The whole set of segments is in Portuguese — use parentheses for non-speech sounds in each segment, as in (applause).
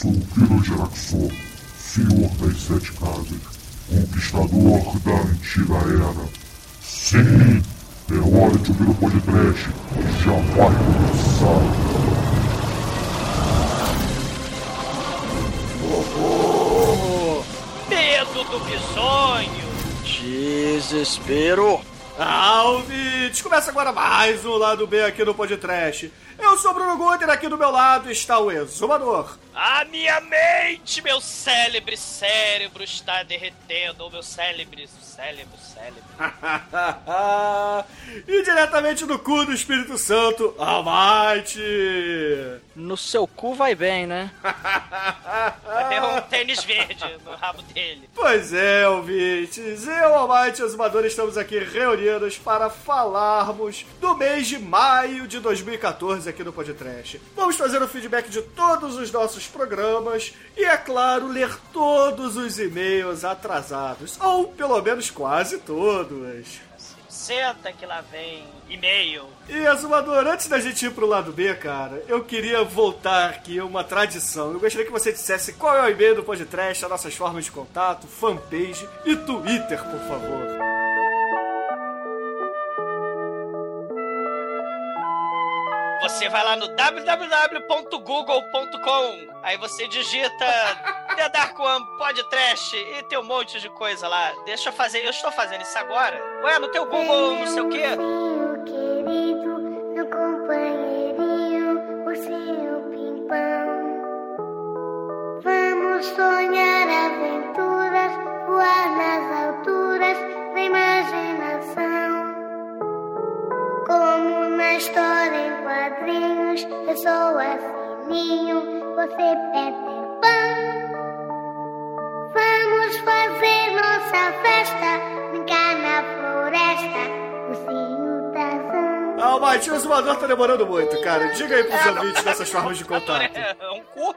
sou o Kiro Geraxor, senhor das sete casas, conquistador da antiga era. Sim, é hora de ouvir o podcast, já vai começar. Medo do bisonho! Desespero. Alves! Começa agora mais um Lado B aqui no Podcast. Eu sou o Bruno Guter, aqui do meu lado está o Exumador. A minha mente, meu célebre cérebro está derretendo. Meu célebre, cérebro, cérebro. (laughs) e diretamente do cu do Espírito Santo, Almighty! No seu cu vai bem, né? Tem um tênis verde no rabo dele. Pois é, ouvintes. Eu, Almighty e Exumador estamos aqui reunidos para falarmos do mês de maio de 2014 aqui no Podcast. Vamos fazer o feedback de todos os nossos programas e, é claro, ler todos os e-mails atrasados. Ou pelo menos quase todos. Senta que lá vem e-mail. E, Azumador, antes da gente ir pro lado B, cara, eu queria voltar aqui uma tradição. Eu gostaria que você dissesse qual é o e-mail do podcast, as nossas formas de contato, fanpage e Twitter, por favor. Você vai lá no www.google.com. Aí você digita (laughs) The Dark One Podcast e tem um monte de coisa lá. Deixa eu fazer, eu estou fazendo isso agora. Ué, no teu Google, não sei o quê. Ursinho querido, meu companheirinho, ursinho pimpão. Vamos sonhar aventuras, voar nas alturas da imaginação. Como na história em quadrinhos, eu sou a Sininho, você Peter Pan. Vamos fazer nossa festa, brincar na floresta, ursinho Tarzan. Ah, o Matias Azumador tá demorando muito, cara. Diga aí pros ouvintes dessas formas de contato. É um cu.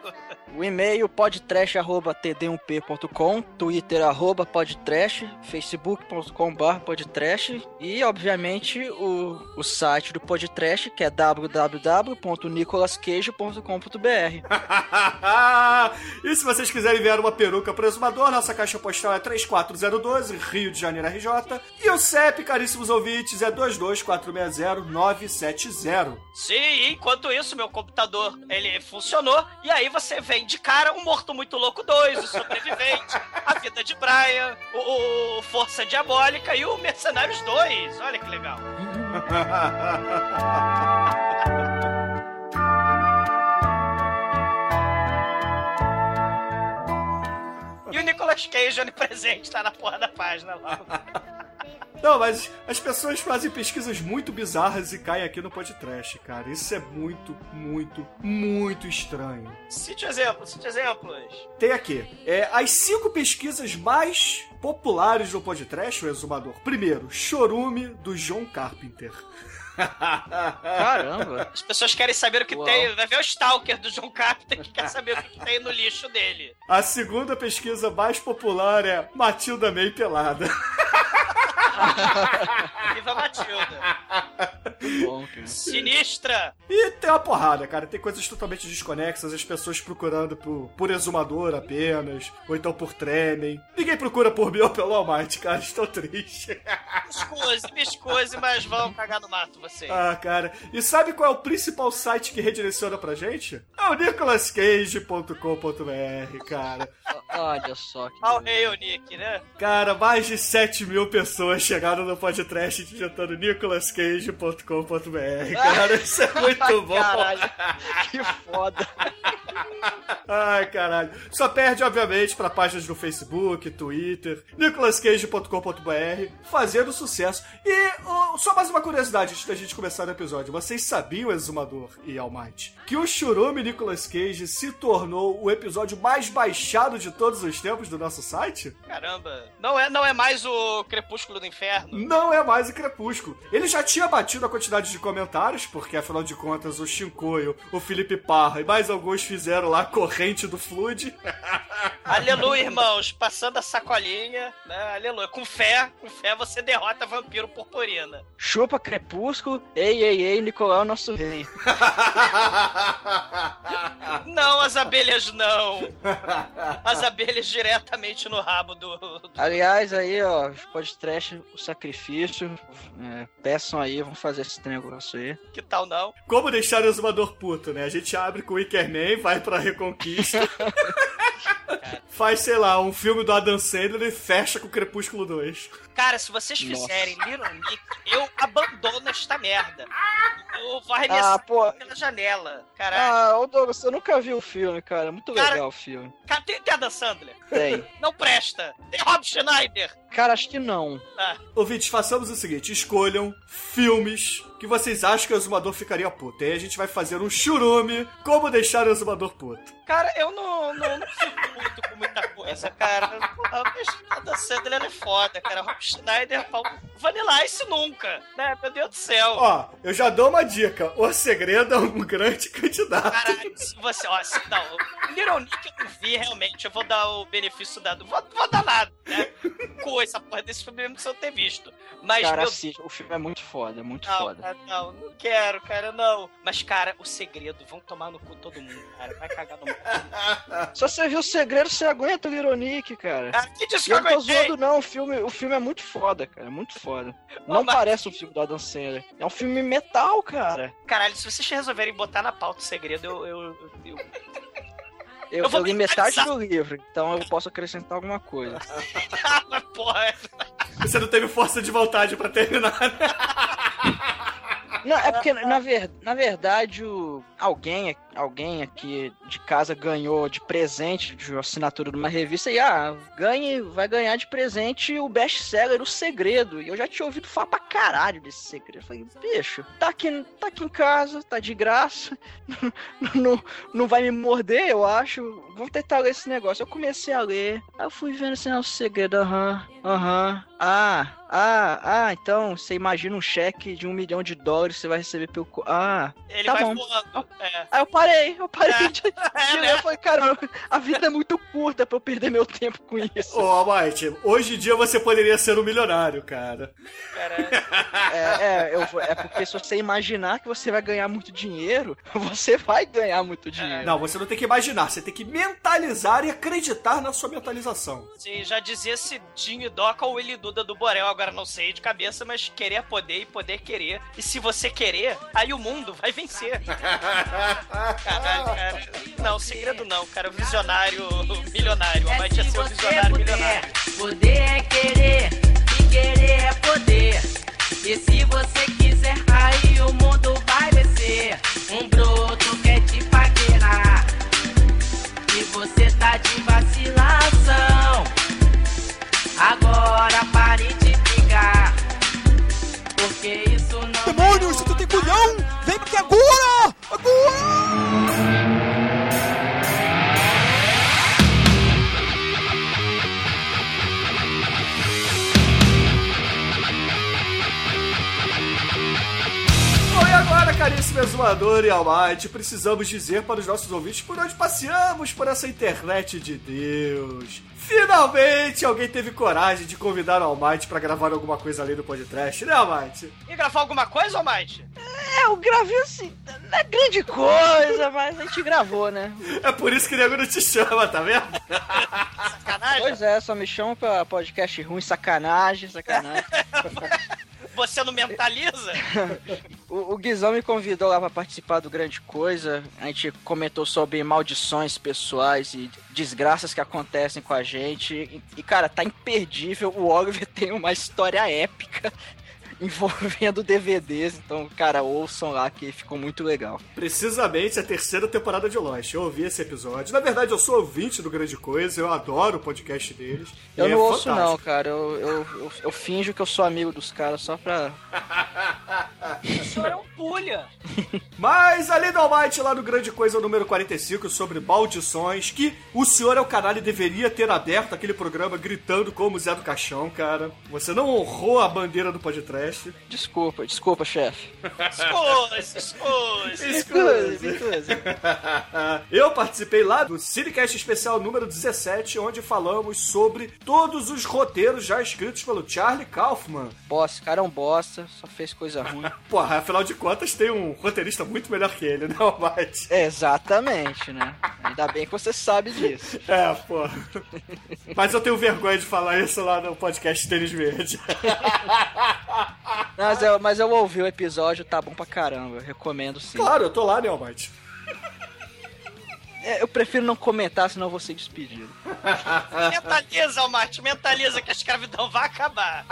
O e-mail podtrash.td1p.com, Twitter arroba podtrash, facebook.com.br podtrash e, obviamente, o, o site do podtrash que é www.nicolasqueijo.com.br. (laughs) e se vocês quiserem enviar uma peruca pro exumador, nossa caixa postal é 34012, Rio de Janeiro, RJ. E o CEP, caríssimos ouvintes, é 22460-970. Sim, enquanto isso, meu computador, ele funcionou. E aí você vem de cara um Morto Muito Louco 2, o Sobrevivente, A Vida de Brian, o, o Força Diabólica e o Mercenários 2. Olha que legal. (laughs) E o Nicolas Cage onipresente tá na porra da página lá. (laughs) Não, mas as pessoas fazem pesquisas muito bizarras e caem aqui no podcast, cara. Isso é muito, muito, muito estranho. Cite exemplos, cite exemplos. Tem aqui, é, as cinco pesquisas mais populares do podcast, o exumador. Primeiro, Chorume, do John Carpenter. Caramba! As pessoas querem saber o que Uau. tem. Vai ver o Stalker do John Carpenter que quer saber o que tem no lixo dele. A segunda pesquisa mais popular é Matilda May pelada. (laughs) (laughs) Viva Matilda. Muito bom, cara. Sinistra. E tem uma porrada, cara. Tem coisas totalmente desconexas, as pessoas procurando por, por exumador apenas, ou então por tremem. Ninguém procura por mim ou pelo Almighty, cara. Estou triste. Me escuse, me escuse, mas vão cagar no mato você. Ah, cara. E sabe qual é o principal site que redireciona pra gente? É o nicolascage.com.br, cara. Olha só que Ao beleza. rei, o Nick, né? Cara, mais de 7 mil pessoas chegaram no podcast digitando nicolascage.com.br. (laughs) Cara, isso é muito bom. Caralho, que foda. Ai, caralho. Só perde, obviamente, pra páginas do Facebook, Twitter, nicolascage.com.br, fazendo sucesso. E oh, só mais uma curiosidade antes da gente começar o episódio. Vocês sabiam, Exumador e Almighty, que o Churume Nicolas Cage se tornou o episódio mais baixado de todos os tempos do nosso site? Caramba. Não é, não é mais o Crepúsculo do Inferno? Não é mais o Crepúsculo. Ele já tinha batido a quantidade de comentários, porque afinal de contas o Shinkoio, o Felipe Parra e mais alguns fizeram lá a corrente do Flood. (laughs) Aleluia, irmãos. Passando a sacolinha, né? Aleluia. Com fé, com fé você derrota vampiro purpurina. Chupa crepúsculo, ei, ei, ei, Nicolau é nosso rei. (laughs) Não, as abelhas não. As abelhas diretamente no rabo do. do- Aliás, aí, ó, pode trash o sacrifício. é, peçam aí, vamos fazer esse negócio aí. Que tal não? Como deixar o exumador puto, né? A gente abre com o Wickerman, vai pra Reconquista. (laughs) Faz, sei lá, um filme do Adam Sandler e fecha com o Crepúsculo 2. Cara, se vocês Nossa. fizerem Little Nick, eu abandono esta merda. Eu vou Ah, pô. pela janela. Caralho. Ah, ô Douglas, eu nunca vi o filme, cara. Muito Cara- legal o filme. Cara, tem, tem Adam Sandler. Tem. Não presta. Tem Rob Schneider. Cara, acho que não. Ah, Ouvintes, façamos o seguinte: escolham filmes que vocês acham que o exumador ficaria puto. E aí a gente vai fazer um churume como deixar o exumador puto. cara, eu não, não, não fico muito com muita coisa, cara. Porra, mas Adam Sandler é foda, cara. Rob Schneider, pau. Vanilla Ice nunca. Né? Meu Deus do céu. Ó, eu já dou uma dica: O Segredo é um grande candidato. Caralho, se você, ó, se, não, o Little Nick eu não vi realmente, eu vou dar o benefício dado, vou, vou dar nada, né? Com essa porra desse filme mesmo que você não ter visto. Mas, Cara, meu. O filme é muito foda, é muito não, foda. cara, não, não quero, cara, não. Mas, cara, o segredo, vão tomar no cu todo mundo, cara, vai cagar no mundo. (laughs) Se você viu o segredo, você aguenta o Nick, cara. Cara, que eu não tô zoando, não. O filme, o filme é muito foda, cara. É muito foda. Ô, Não mas- parece um filme do Adam Sandler. É um filme metal, cara. Caralho, se vocês resolverem botar na pauta o segredo, eu... eu, eu, eu- Eu, Eu vou eu li me metade do livro, então eu posso acrescentar alguma coisa. (laughs) Ah, mas, porra, Você não teve força de vontade pra terminar. (laughs) Não, é porque, na, ver, na verdade, o, alguém, alguém aqui de casa ganhou de presente de assinatura de uma revista e, ah, ganhe, vai ganhar de presente o best-seller O Segredo. E eu já tinha ouvido falar pra caralho desse segredo. Eu falei, bicho, tá aqui, tá aqui em casa, tá de graça, (laughs) não, não vai me morder, eu acho. Vamos tentar ler esse negócio. Eu comecei a ler, aí eu fui vendo assim, ah, o segredo, aham, aham. Ah, ah, ah, então você imagina um cheque de um milhão de dólares que você vai receber pelo. Ah, ele Tá vai bom. É, aí eu parei, eu parei É. de, (laughs) de É, ler. né? Eu falei, cara, a vida é muito curta pra eu perder meu tempo com isso. Ô, Almighty, hoje em dia você poderia ser um milionário, cara. É, é, eu é porque se você imaginar que você vai ganhar muito dinheiro, (laughs) você vai ganhar muito dinheiro. Não, você não tem que imaginar, você tem que mentalizar e acreditar na sua mentalização. Sim, já dizia Cidinho Doca ou Willy Duda do Borel, agora não sei de cabeça, mas querer é poder e poder querer. E se você querer, aí o mundo vai vencer. (laughs) Caralho, cara. Não, segredo não, cara. O visionário milionário. A É mãe se ia ser o você visionário milionário. poder é querer, e querer é poder. E se você quiser, aí o mundo vai descer. Um broto quer te paquerar, e você tá de vacilação. Agora pare de brigar, porque isso não Demônios, se tu tem culhão, vem aqui agora! Agora! Caríssimo exumador e Almighty, precisamos dizer para os nossos ouvintes por onde passeamos por essa internet de Deus. Finalmente alguém teve coragem de convidar o Almighty para gravar alguma coisa além do podcast, né, Almighty? E gravar alguma coisa, Almighty? É, eu gravei assim, não é grande coisa, mas a gente gravou, né? É por isso que o nego não te chama, tá vendo? Sacanagem? Pois é, só me chamam pra podcast ruim, sacanagem, sacanagem. (laughs) Você não mentaliza? (laughs) O, o Guizão me convidou lá pra participar do Grande Coisa. A gente comentou sobre maldições pessoais e desgraças que acontecem com a gente. E, e, cara, tá imperdível. O Oliver (laughs) tem uma história épica envolvendo (laughs) DVDs. Então, cara, ouçam lá que ficou muito legal. Precisamente a terceira temporada de Lost. Eu ouvi esse episódio. Na verdade, eu sou ouvinte do Grande Coisa, eu adoro o podcast deles. Eu e não é ouço, não, fantástico. cara. Eu, eu, eu, eu finjo que eu sou amigo dos caras só pra. O senhor é um pulha. (laughs) Mas além do Almighty lá no Grande Coisa número 45 sobre maldições, que o senhor é o canalha deveria ter aberto aquele programa gritando como Zé do Caixão, cara. Você não honrou a bandeira do podcast. Desculpa, desculpa, chefe. Escuse, escuse. Escuse, escuse. (laughs) Eu participei lá do Cinecast Especial número 17, onde falamos sobre todos os roteiros já escritos pelo Charlie Kaufman. Bosta, esse cara é um bosta, só fez coisa ruim. (laughs) Porra, afinal de contas tem um roteirista muito melhor que ele, (laughs) né, Almighty? Exatamente, né? Ainda bem que você sabe disso. É, pô. Mas eu tenho vergonha de falar isso lá no podcast Tênis Verde. Mas eu, mas eu ouvi o episódio, tá bom pra caramba. Eu recomendo sim. Claro, eu tô lá, né, Almighty? É, eu prefiro não comentar, senão eu vou ser despedido. (laughs) Mentaliza, Almarte, mentaliza que a escravidão vai acabar.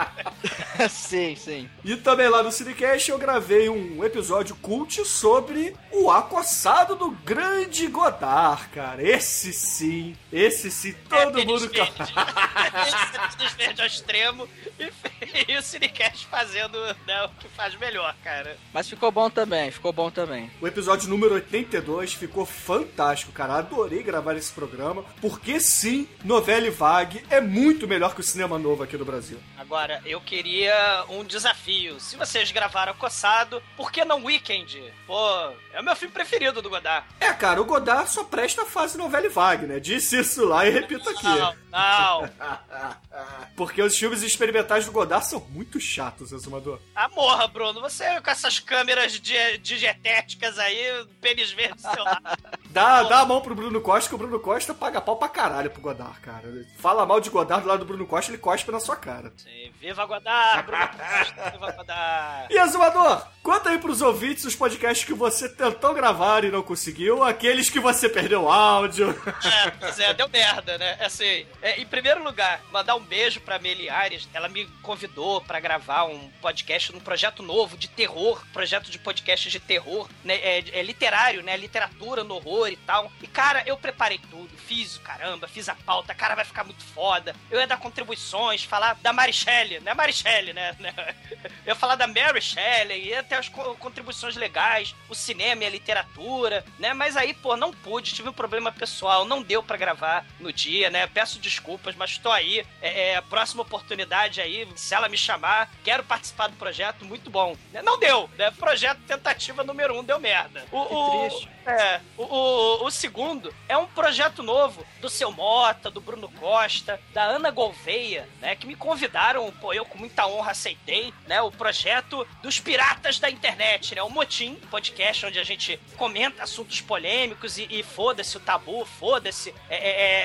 (laughs) sim, sim. E também lá no Cinecast eu gravei um episódio cult sobre o acossado do grande Godard, cara. Esse sim, esse sim, todo é, mundo... Verde. (laughs) Esse verde ao extremo e, e o Cinecast fazendo né, o que faz melhor, cara. Mas ficou bom também, ficou bom também. O episódio número 82 ficou fantástico, cara. Adorei gravar esse programa, porque sim, novela e vague é muito melhor que o cinema novo aqui no Brasil. Agora, eu queria um desafio. Se vocês gravaram Coçado, por que não Weekend? Pô, é o meu filme preferido do Godard. É, cara, o Godard só presta a fase novela e vague, né? Disse isso lá e repito aqui. Não, não. (laughs) Porque os filmes experimentais do Godard são muito chatos, Exumador. Ah, morra, Bruno. Você com essas câmeras di- digetéticas aí, pênis verde do seu lado. (laughs) Dá, dá a mão pro Bruno Costa, que o Bruno Costa paga pau pra caralho pro Godard, cara. Fala mal de Godard do lado do Bruno Costa, ele cospe na sua cara. Sim, Viva Godard, Bruno Costa, viva Godard. (laughs) E Azumador, conta aí pros ouvintes os podcasts que você tentou gravar e não conseguiu, aqueles que você perdeu o áudio. (laughs) É, pois é, deu merda, né? Assim, é, em primeiro lugar, mandar um beijo pra Meli Ares. Ela me convidou pra gravar um podcast num projeto novo de terror, projeto de podcast de terror, né? É, é literário, né? Literatura no horror e tal. E, cara, eu preparei tudo, fiz o caramba, fiz a pauta, cara, vai ficar muito foda. Eu ia dar contribuições, falar da Mary Shelley, né? Mary Shelley, né? (laughs) Eu ia falar da Mary Shelley, ia as co- contribuições legais, o cinema e a literatura, né? Mas aí, pô, não pude, tive um problema pessoal, não deu pra gravar no dia, né? Peço desculpas, mas tô aí. É, é, próxima oportunidade aí, se ela me chamar, quero participar do projeto, muito bom. Não deu, né? Projeto tentativa número um deu merda. O, o- triste. É, o, o, o segundo é um projeto novo do seu Mota, do Bruno Costa, da Ana Gouveia, né? Que me convidaram, pô, eu com muita honra aceitei, né? O projeto dos piratas da internet, né? O Motim, podcast onde a gente comenta assuntos polêmicos e, e foda-se o tabu, foda-se, é,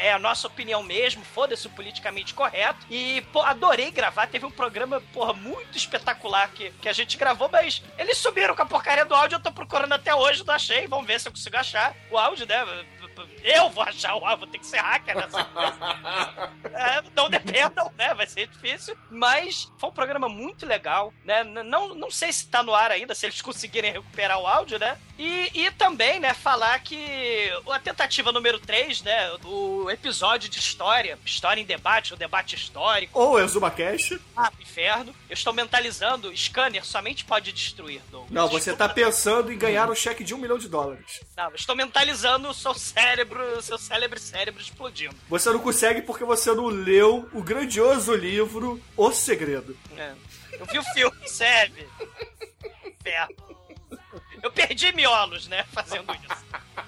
é- é a nossa opinião mesmo, foda-se o politicamente correto. E, pô, adorei gravar, teve um programa, porra, muito espetacular que, que a gente gravou, mas eles subiram com a porcaria do áudio, eu tô procurando até hoje, não achei, vamos ver se eu consigo achar o áudio, né? Eu vou achar o áudio, vou ter que ser hacker nessa (laughs) coisa. É, não dependam, né? Vai ser difícil. Mas foi um programa muito legal, né? Não, não sei se tá no ar ainda, se eles conseguirem recuperar o áudio, né? E, e também, né, falar que a tentativa número 3, né? O episódio de história, história em debate, o debate histórico, Ou Exuma Cash. ah, inferno. Eu estou mentalizando, scanner somente pode destruir, Douglas. Não, você tá pensando em ganhar um cheque de um milhão de dólares. Não, estou mentalizando o seu cérebro, seu cérebro cérebro explodindo. Você não consegue porque você não leu o grandioso livro O Segredo. É. Eu vi o filme, serve. Eu perdi miolos, né, fazendo isso.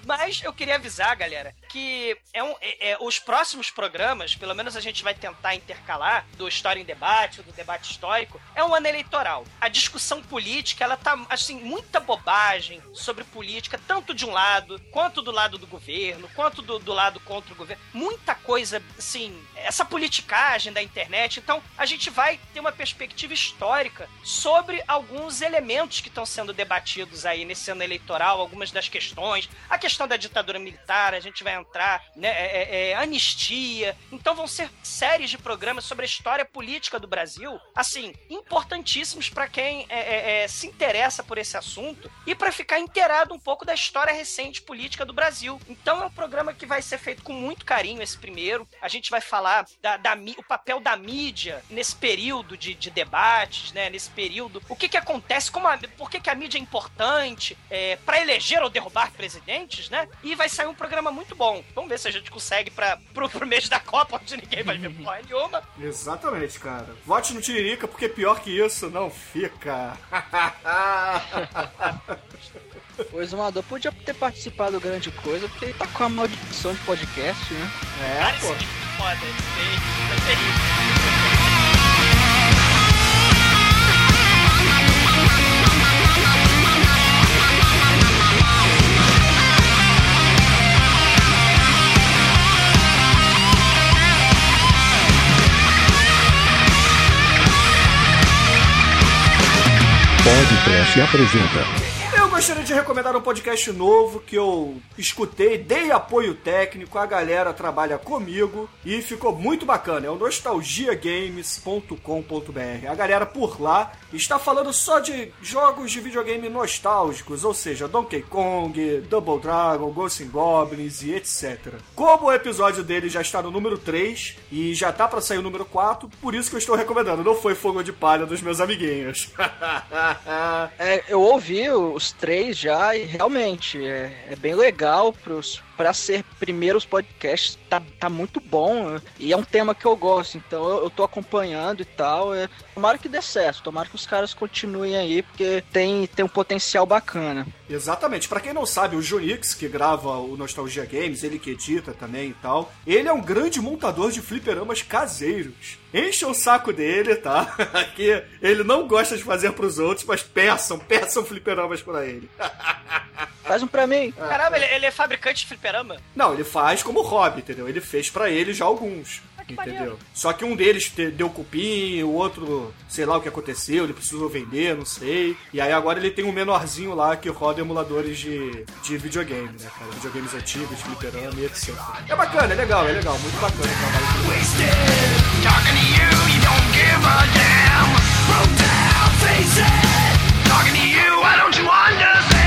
Mas eu queria avisar, galera, que é um, é- é, os próximos programas, pelo menos a gente vai tentar intercalar, do História em Debate, do Debate Histórico, é um ano eleitoral. A discussão política, ela tá, assim, muita bobagem sobre política, tanto de um lado, quanto do lado do governo, quanto do, do lado contra o governo. Muita coisa, assim, essa politicagem da internet. Então, a gente vai ter uma perspectiva histórica sobre alguns elementos que estão sendo debatidos aí nesse ano eleitoral, algumas das questões. A questão da ditadura militar, a gente vai entrar, né? É, é, é, anistia. Então vão ser séries de programas sobre a história política do Brasil, assim, importantíssimos para quem é, é, é, se interessa por esse assunto e para ficar inteirado um pouco da história recente política do Brasil. Então é um programa que vai ser feito com muito carinho, esse primeiro. A gente vai falar da, da o papel da mídia nesse período de, de debates, né? Nesse período. O que que acontece, como a, por que, que a mídia é importante para eleger ou derrubar presidentes, né? E vai sair um programa muito bom. Vamos ver se a gente consegue para pro, pro mês da Copa, onde ninguém vai ver porra nenhuma. Exatamente, cara. Vote no Tiririca, porque pior que isso não fica. (laughs) O Exumador podia ter participado do grande coisa, porque ele tá com a maldição de podcast, né? É, Cara, pô. isso é foda. É terrível. Podcast apresenta gostaria de recomendar um podcast novo que eu escutei, dei apoio técnico, a galera trabalha comigo e ficou muito bacana. É o nostalgiagames.com.br. A galera por lá está falando só de jogos de videogame nostálgicos, ou seja, Donkey Kong, Double Dragon, Ghosts and Goblins e etc. Como o episódio dele já está no número 3 e já tá para sair o número 4, por isso que eu estou recomendando. Não foi fogo de palha dos meus amiguinhos. (laughs) É, eu ouvi os três já e realmente é, é bem legal pros, pra ser primeiros podcasts. Tá, tá muito bom e é um tema que eu gosto, então eu, eu tô acompanhando e tal. É, tomara que dê certo, tomara que os caras continuem aí, porque tem, tem um potencial bacana. Exatamente. Pra quem não sabe, o Junix, que grava o Nostalgia Games, ele que edita também e tal, ele é um grande montador de fliperamas caseiros. Enche o saco dele, tá? (laughs) que ele não gosta de fazer pros outros, mas peçam, peçam fliperamas pra ele. (laughs) Faz um pra mim. Caramba, ele, ele é fabricante de fliperama? Não, ele faz como hobby, entendeu? Ele fez pra ele já alguns. que Entendeu? maneiro. Só que um deles te- deu cupim, o outro, sei lá o que aconteceu, ele precisou vender, não sei. E aí agora ele tem um menorzinho lá que roda emuladores de, de videogame, né, cara? Videogames antigos, fliperama e etc. É bacana, é legal, é legal, muito bacana o trabalho dele. Eu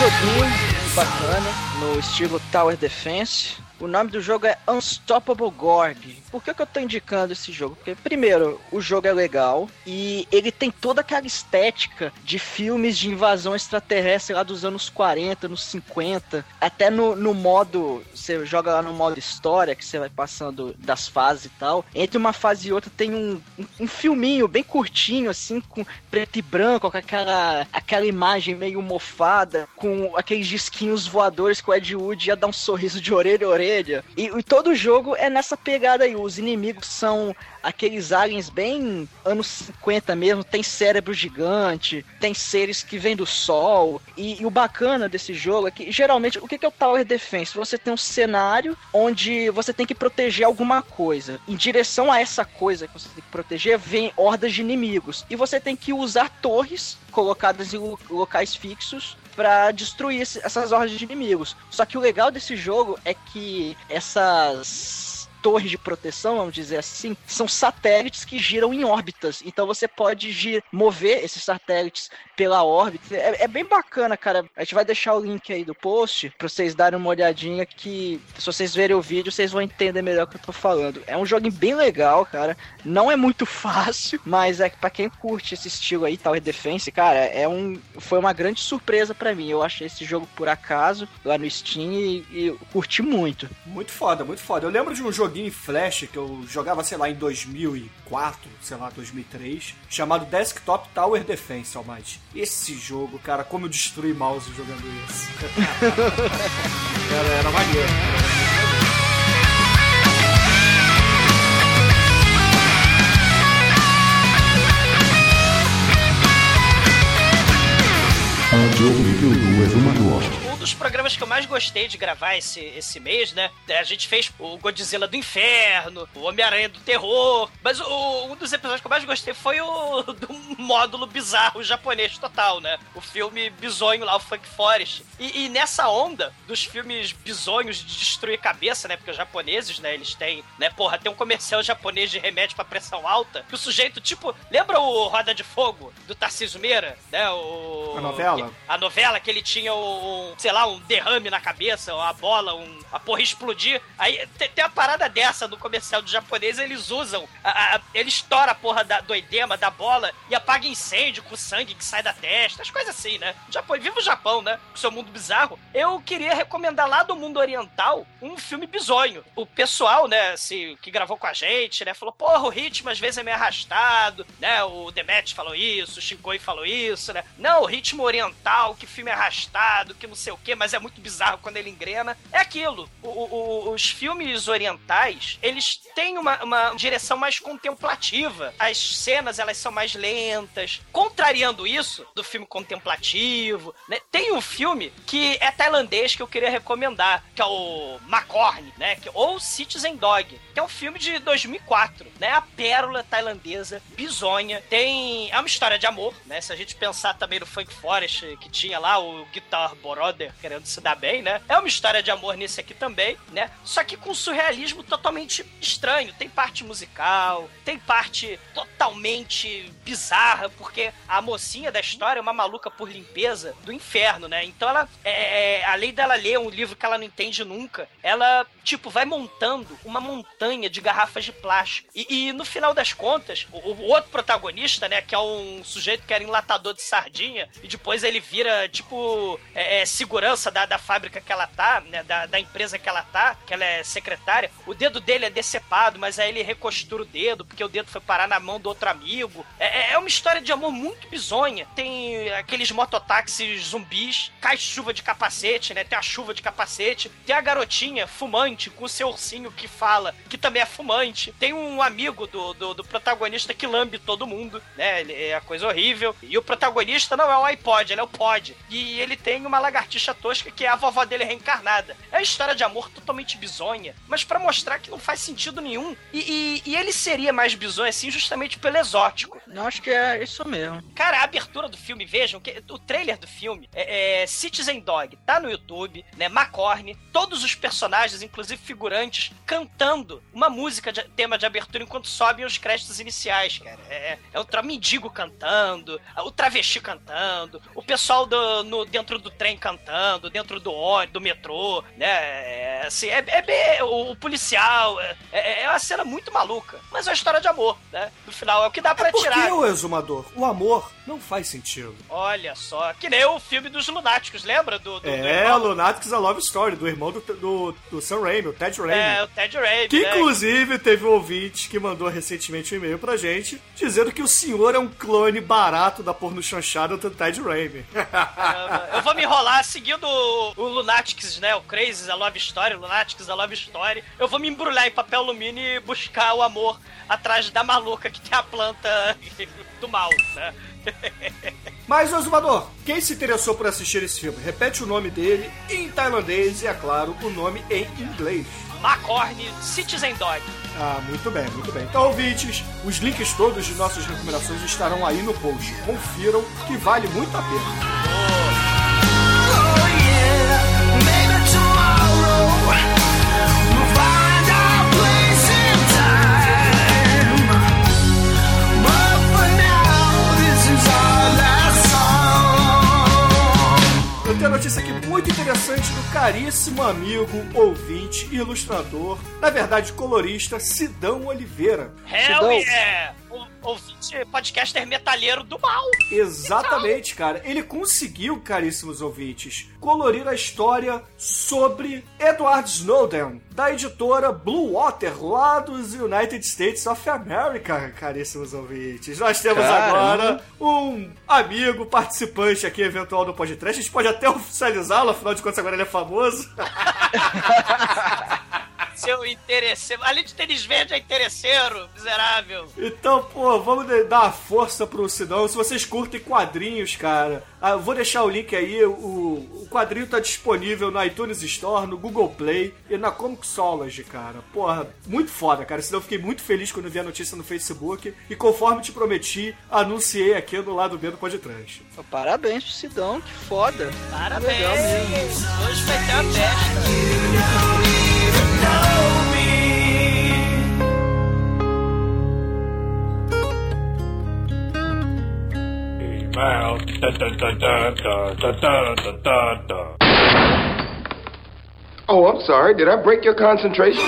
um joguinho bacana no estilo Tower Defense. O nome do jogo é Unstoppable Gorg. Por que, que eu tô indicando esse jogo? Porque, primeiro, o jogo é legal e ele tem toda aquela estética de filmes de invasão extraterrestre lá dos anos 40, nos 50. Até no, no modo. Você joga lá no modo história, que você vai passando das fases e tal. Entre uma fase e outra tem um, um, um filminho bem curtinho, assim, com preto e branco, com aquela, aquela imagem meio mofada, com aqueles disquinhos voadores que o Ed Wood ia dar um sorriso de orelha a orelha. E, e todo jogo é nessa pegada aí. Os inimigos são aqueles aliens bem anos 50 mesmo, tem cérebro gigante, tem seres que vêm do sol. E, e o bacana desse jogo é que geralmente o que que é o Tower Defense? Você tem um cenário onde você tem que proteger alguma coisa. Em direção a essa coisa que você tem que proteger, vem hordas de inimigos. E você tem que usar torres colocadas em lo- locais fixos para destruir essas hordas de inimigos. Só que o legal desse jogo é que essas torres de proteção, vamos dizer assim, são satélites que giram em órbitas. Então você pode gir, mover esses satélites pela órbita. É, é bem bacana, cara. A gente vai deixar o link aí do post pra vocês darem uma olhadinha que, se vocês verem o vídeo, vocês vão entender melhor o que eu tô falando. É um jogo bem legal, cara. Não é muito (laughs) fácil, mas é que pra quem curte esse estilo aí, Tower Defense, cara, é um, foi uma grande surpresa pra mim. Eu achei esse jogo por acaso lá no Steam e, e curti muito. Muito foda, muito foda. Eu lembro de um joguinho em Flash que eu jogava, sei lá, em 2004, sei lá, 2003, chamado Desktop Tower Defense, mas esse jogo, cara, como eu destruí mouse jogando isso. (laughs) era, era maneiro. Áudio review do Exumador. O dos programas que eu mais gostei de gravar esse, esse mês, né? A gente fez o Godzilla do Inferno, o Homem-Aranha do Terror, mas o- um dos episódios que eu mais gostei foi o (laughs) do módulo bizarro japonês total, né? O filme bizonho lá, o Funk Forest. E, e nessa onda dos filmes bizonhos de destruir cabeça, né? Porque os japoneses, né, eles têm, né, porra, tem um comercial japonês de remédio pra pressão alta, que o sujeito, tipo, lembra o Roda de Fogo do Tarcísio Meira, né? O A novela? a novela que ele tinha um, sei lá, um derrame na cabeça, uma bola, um, a porra explodir. Aí tem, tem uma parada dessa no comercial do japonês, eles usam, a, a, ele estoura a porra da, do edema, da bola, e apaga incêndio com sangue que sai da testa, as coisas assim, né? Japão, viva o Japão, né? Com seu mundo bizarro. Eu queria recomendar lá do mundo oriental um filme bizonho. O pessoal, né, assim, que gravou com a gente, né, falou, porra, o ritmo às vezes é meio arrastado, né? O Demet falou isso, o Shinkoi falou isso, né? Não, o ritmo oriental, que filme arrastado, que não sei o quê, mas é muito bizarro quando ele engrena. É aquilo. O- o- os filmes orientais, eles têm uma, uma direção mais contemplativa. As cenas, elas são mais lentas. Contrariando isso, do filme contemplativo, né? Tem um filme que é tailandês que eu queria recomendar, que é o Macorne, né? Ou Citizen Dog, que é um filme de 2004, né? A pérola tailandesa, bizonha. Tem... É uma história de amor, né? Se a gente pensar também no Funk Forest, que tinha lá o Guitar Brother querendo se dar bem, né? É uma história de amor nesse aqui também, né? Só que com surrealismo totalmente estranho. Tem parte musical, tem parte totalmente bizarra, porque a mocinha da história é uma maluca por limpeza do inferno, né? Então ela, é, além dela ler um livro que ela não entende nunca, ela, tipo, vai montando uma montanha de garrafas de plástico. E, e no final das contas, o, o outro protagonista, né, que é um sujeito que era enlatador de sardinha, e depois ele vira, tipo, é, é, segurança da, da fábrica que ela tá, né, da, da empresa que ela tá, que ela é secretária, o dedo dele é decepado, mas aí ele recostura o dedo, porque o dedo foi parar na mão do outro amigo. É, é uma história de amor muito bizonha. Tem aqueles mototáxis zumbis, cai chuva de capacete, né? Tem a chuva de capacete. Tem a garotinha fumante com o seu ursinho que fala, que também é fumante. Tem um amigo do, do, do protagonista que lambe todo mundo, né? É a coisa horrível. E o protagonista não é o iPod, ele é o Pod. E ele tem uma lagartixa tosca que é a vovó dele reencarnada. É uma história de amor totalmente bizonha, mas pra mostrar que não faz sentido nenhum. E, e- e ele seria mais bizonho assim justamente pelo exótico. Não, acho que é isso mesmo. Cara, a abertura do filme, vejam, que o trailer do filme é, é Citizen Dog, tá no YouTube, né? Macorne, todos os personagens, inclusive figurantes, cantando uma música de tema de abertura enquanto sobem os créditos iniciais, cara. É, é o tra- mendigo cantando, o travesti cantando, o pessoal do, no, dentro do trem cantando, dentro do ônibus, do metrô, né? É, assim, é, é bem- o, o policial, é, é, é uma cena muito maluca, mas é uma história de amor, né? No final, é o que dá pra Por tirar. que, o exumador? O amor não faz sentido. Olha só, que nem o filme dos lunáticos, lembra? Do, do, do É, irmão? Lunatics A Love Story, do irmão do, do, do Sam Raimi, o Ted Raimi. É, o Ted Raimi, Que né? inclusive teve um ouvinte que mandou recentemente um e-mail pra gente dizendo que o senhor é um clone barato da porno chanchada do Ted Raimi. Eu vou me enrolar seguindo o, o Lunatics, né? O Crazy, a Love Story, o Lunatics, a Love Story. Eu vou me embrulhar em papel alumínio e buscar o amor atrás da maluca que tem a planta (laughs) do mal, né? (laughs) Mas, Osumador, quem se interessou por assistir esse filme? Repete o nome dele em tailandês e, é claro, o nome em inglês. Macorne, Citizen Dog. Ah, muito bem, muito bem. Então, ouvintes, os links todos de nossas recomendações estarão aí no post. Confiram que vale muito a pena. Eu notícia aqui muito interessante do caríssimo amigo, ouvinte ilustrador, na verdade colorista, Sidão Oliveira. Hell Sidão. yeah! O, ouvinte podcaster metalheiro do mal. Exatamente, cara. Ele conseguiu, caríssimos ouvintes, colorir a história sobre Edward Snowden, da editora Blue Water, lá dos United States of America, caríssimos ouvintes. Nós temos Caramba. agora um amigo participante aqui, eventual do podcast. A gente pode até oficializá-lo, afinal de contas agora ele é famoso. (laughs) Seu interesseiro. Além de tênis verde, é interesseiro, miserável. Então, pô, vamos de- dar uma força pro Sidão. Se vocês curtem quadrinhos, cara, ah, eu vou deixar o link aí. O, o quadrinho tá disponível no iTunes Store, no Google Play e na Comixology, cara. Porra, muito foda, cara. Senão eu fiquei muito feliz quando vi a notícia no Facebook. E conforme te prometi, anunciei aqui no lado B do. Pô, Parabéns pro Sidão, que foda. Parabéns. Legal mesmo. Hoje vai ter uma festa. Oh, I'm sorry. Did I break your concentration?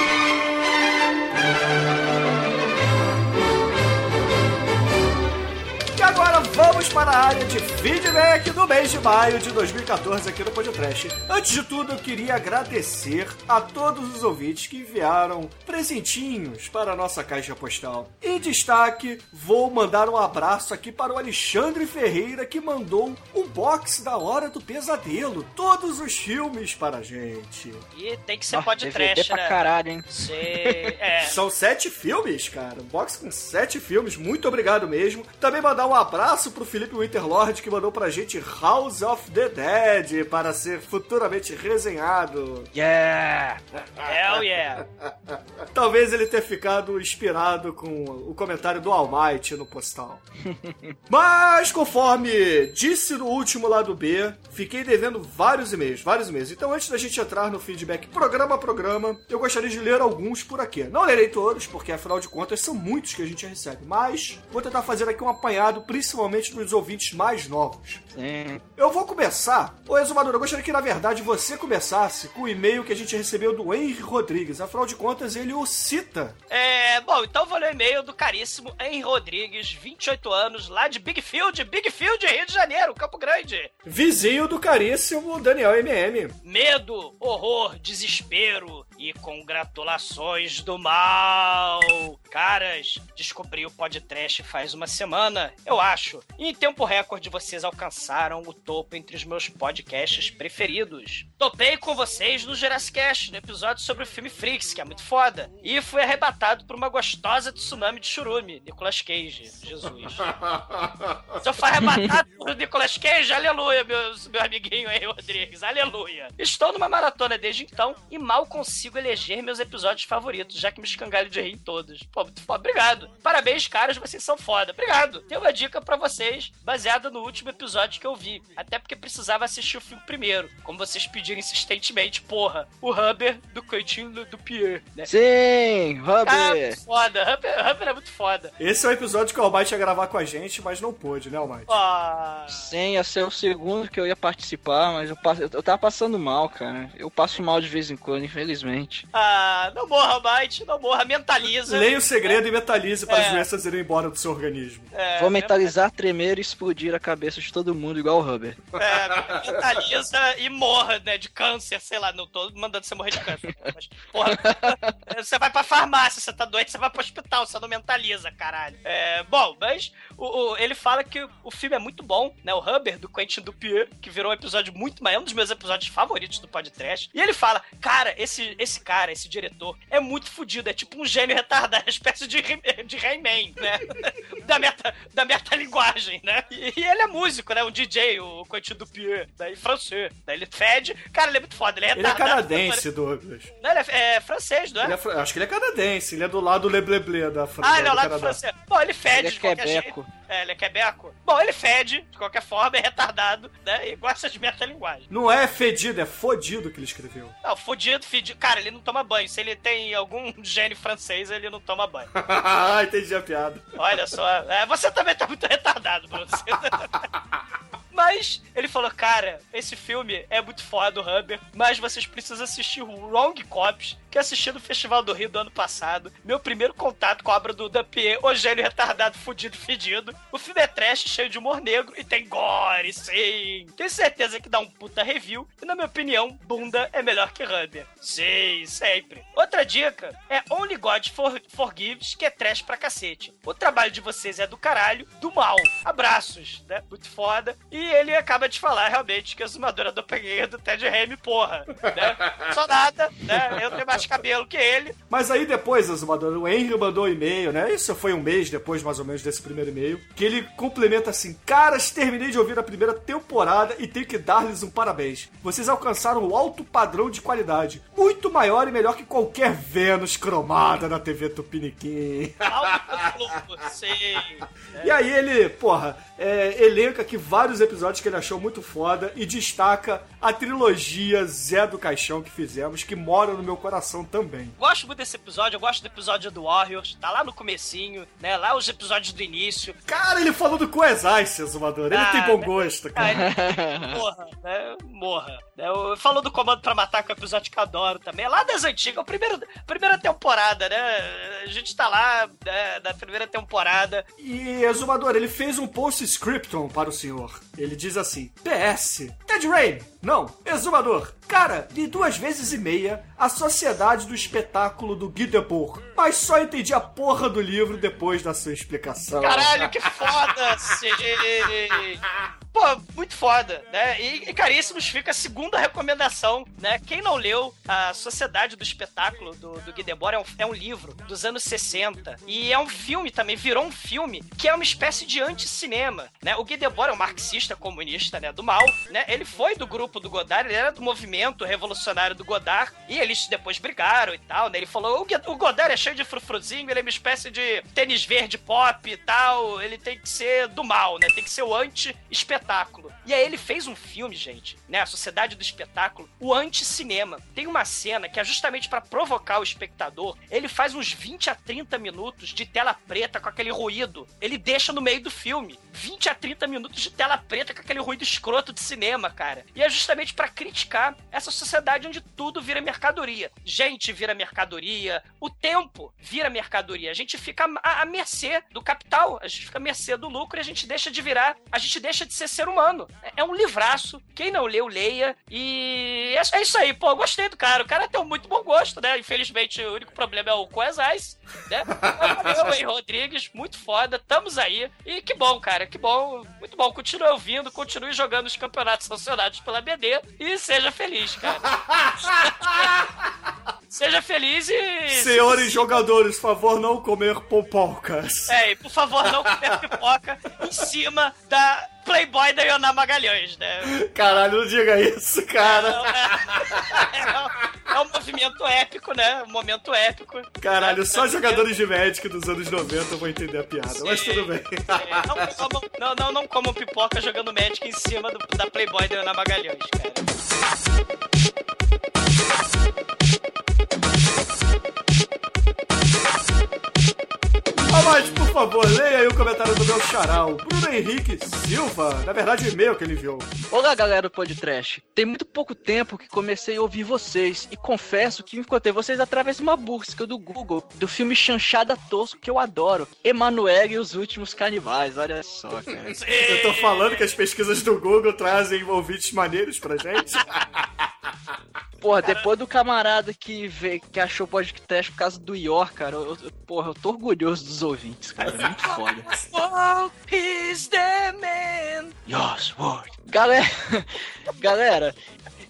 E agora vamos para a área de feedback do mês de maio de 2014 aqui no Podcast. Antes de tudo, eu queria agradecer a todos os ouvintes que enviaram presentinhos para a nossa caixa postal. Em destaque, vou mandar um abraço aqui para o Alexandre Ferreira que mandou um box da Hora do Pesadelo, todos os filmes para a gente. E tem que ser Ó, pode DVD trash, pra né? caralho, hein? É. (laughs) São sete filmes, cara. Um box com sete filmes. Muito obrigado mesmo. Também mandar um abraço pro Felipe Winterlord, que mandou pra gente House of the Dead para ser futuramente resenhado. Yeah! Hell yeah. (laughs) Talvez ele tenha ficado inspirado com o comentário do All Might no postal. (laughs) Mas, conforme disse no último lado B, fiquei devendo vários e-mails, vários e-mails. Então, antes da gente entrar no feedback programa a programa, eu gostaria de ler alguns por aqui. Não lerei todos, porque afinal de contas são muitos que a gente recebe, mas vou tentar fazer aqui um apanhado, principalmente dos ouvintes mais novos. Sim. Eu vou começar. Ô, Exumador, eu gostaria que, na verdade, você começasse com o e-mail que a gente recebeu do Henry Rodrigues. Afinal de contas, ele o cita. É, bom, então vou ler o e-mail do caríssimo Henry Rodrigues, 28 anos, lá de Big Field, Big Field, Rio de Janeiro, Campo Grande. Vizinho do caríssimo Daniel MM. Medo, horror, desespero e congratulações do mal. Caras, descobri o podcast faz uma semana, eu acho. E em tempo recorde vocês alcançaram o topo entre os meus podcasts preferidos. Topei com vocês no Jurassic Cast, no episódio sobre o filme Freaks, que é muito foda. E fui arrebatado por uma gostosa tsunami de churume, Nicolas Cage. Jesus. (laughs) Se eu for arrebatado por Nicolas Cage, aleluia, meu, meu amiguinho aí, Rodrigues, aleluia. Estou numa maratona desde então e mal consigo eleger meus episódios favoritos, já que me escangalho de rir em todos. Pô, muito foda. Obrigado. Parabéns, caras, vocês são foda. Obrigado. Tenho uma dica pra vocês, baseada no último episódio que eu vi. Até porque precisava assistir o filme primeiro, como vocês pediram insistentemente, porra. O Rubber do Coitinho do Pierre, né? Sim, Ah, Robert! muito foda. Rubber, Rubber é muito foda. Esse é o episódio que o Almighty ia gravar com a gente, mas não pôde, né, Almighty? Ah. Sim, ia ser o segundo que eu ia participar, mas eu, eu tava passando mal, cara. Eu passo mal de vez em quando, infelizmente. Ah, não morra, Might, não morra, mentaliza. Leia o segredo e mentalize para É. as doenças irem embora do seu organismo. É, Vou mentalizar, tremer e explodir a cabeça de todo mundo, igual o Robert. É, mentaliza e morra, né? De câncer, sei lá, não tô mandando você morrer de câncer. (laughs) Mas, porra, (laughs) você vai pra farmácia, você tá doente, você vai pro hospital, você não mentaliza, caralho. É, bom, mas o, o- ele fala que o filme é muito bom, né? O Rubber, do Quentin Dupieux, que virou um episódio muito mais, é um dos meus episódios favoritos do podcast. E ele fala, cara, esse, esse cara, esse diretor, é muito fodido, é tipo um gênio retardado, é (laughs) uma espécie de, de Rayman, né? da meta, da metalinguagem, né? E, e ele é músico, né? Um DJ, o Quentin Dupieux, daí francês. Daí ele fede. Cara, ele é muito foda, ele é Ele é canadense, Douglas. Não, ele é, é francês, não é? Ele é fran- acho que ele é canadense, ele é do lado lebleble da França. Ah, ele é o lado francês. Bom, ele fede Ele é de qualquer quebeco. jeito. É, ele é quebeco. Bom, ele fede, de qualquer forma, é retardado, né? E gosta de metalinguagem. Não é fedido, é fodido que ele escreveu. Não, fodido, fedido. Cara, ele não toma banho. Se ele tem algum (laughs) gênio francês, ele não toma banho. Ah, (laughs) Entendi a piada. Olha só. É, você também tá muito retardado, Bruno. (laughs) Mas ele falou, cara, esse filme é muito foda, o Rubber, mas vocês precisam assistir o Wrong Cops, que assisti no Festival do Rio do ano passado. Meu primeiro contato com a obra do Dampier, o gênio retardado, fudido, fedido. O filme é trash, cheio de humor negro e tem gore, sim. Tenho certeza que dá um puta review. E na minha opinião, bunda é melhor que Rubber. Sim, sempre. Outra dica é Only God For- Forgives, que é trash pra cacete. O trabalho de vocês é do caralho, do mal. Abraços, né? Muito foda. E ele acaba de falar realmente que a Zumadora é doppelganger do Ted Remy, porra. Né? Só nada, né? Eu tenho mais cabelo que ele. Mas aí depois, Azumador, o Henry mandou um e-mail, né? Isso foi um mês depois, mais ou menos, desse primeiro e-mail. Que ele complementa assim: Caras, terminei de ouvir a primeira temporada e tenho que dar-lhes um parabéns. Vocês alcançaram um alto padrão de qualidade. Muito maior e melhor que qualquer Vênus cromada na TV Tupiniquim. Sei. (laughs) E aí ele, porra, é, elenca aqui vários episódios que ele achou muito foda e destaca a trilogia Zé do Caixão que fizemos, que mora no meu coração também. Gosto muito desse episódio, eu gosto do episódio do Warriors, tá lá no comecinho, né? Lá os episódios do início. Cara, ele falou do Quasai, Azumador. Ele Ah, tem bom né? gosto, Ah, cara. ele- morra, né? Morra. Eu- Falou do Comando pra Matar, é um episódio que eu adoro também. É lá das antigas, a primeira, primeira temporada, né? A gente tá lá, né, da primeira temporada. E Exumador, ele fez um post-scriptum para o senhor. Ele diz assim: PS, Ted Rain, não, Exumador. Cara, li duas vezes e meia A Sociedade do Espetáculo do Guy Debord, mas só entendi a porra do livro depois da sua explicação. Caralho, que foda! Pô, muito foda, né? E, e, caríssimos, fica a segunda recomendação, né? Quem não leu A Sociedade do Espetáculo do, do Guy Debord é um, é um livro dos anos 60 e é um filme também, virou um filme que é uma espécie de anti-cinema, né? O Guy Debord é um marxista comunista, né? Do mal, né? Ele foi do grupo do Godard, ele era do movimento revolucionário do Godard e eles depois brigaram e tal, né? Ele falou, o, Godard é cheio de frufruzinho, ele é uma espécie de tênis verde pop e tal, ele tem que ser do mal, né? Tem que ser o anti-espetáculo. E aí ele fez um filme, gente, né? A Sociedade do Espetáculo, o anti-cinema. Tem uma cena que é justamente pra provocar o espectador. Ele faz uns 20 a 30 minutos de tela preta com aquele ruído. Ele deixa no meio do filme. 20 a 30 minutos de tela preta com aquele ruído escroto de cinema, cara. E é justamente pra criticar essa sociedade onde tudo vira mercadoria. Gente vira mercadoria, o tempo vira mercadoria. A gente fica à, mercê do capital, a gente fica à mercê do lucro e a gente deixa de virar, a gente deixa de ser ser humano. É- É um livraço. Quem não leu, leia. E é, é isso aí, pô. Gostei do cara. O cara tem um muito bom gosto, né? Infelizmente, o único problema é o Coesais, né? Valeu, Rodrigues. Muito foda. Estamos aí. E que bom, cara. Que bom. Muito bom. Continue ouvindo, continue jogando os campeonatos sancionados pela BD e seja feliz, cara. (laughs) seja feliz e. Senhores jogadores, favor não comer popocas. É, e por favor, não comer pipoca em cima da Playboy da Iona Magalhães, né? Caralho, não diga isso, cara. É, é um movimento épico, né? Um momento épico. Caralho, só jogadores de Magic dos anos 90 vão entender a piada, mas tudo bem. É, não, comam, não, não, não comam pipoca jogando Magic em cima do- da Playboy da Ana Magalhães, cara. Thank you. Mas, por favor, leia aí o comentário do meu o Bruno Henrique Silva. Na verdade, o e-mail que ele enviou. Olá, galera do podcast. Tem muito pouco tempo que comecei a ouvir vocês e confesso que encontrei vocês através de uma busca do Google do filme Chanchada Tosco que eu adoro, Emanuele e os Últimos Canibais. Olha só, (laughs) cara. Eu tô falando que as pesquisas do Google trazem ouvintes maneiros pra gente. Porra, depois do camarada que veio, que achou o podcast por causa do York, cara, eu, eu- porra, eu tô orgulhoso dos ouvintes, cara. É muito (laughs) foda. Oh, he's the man. Yes, word. Galera, (laughs) galera,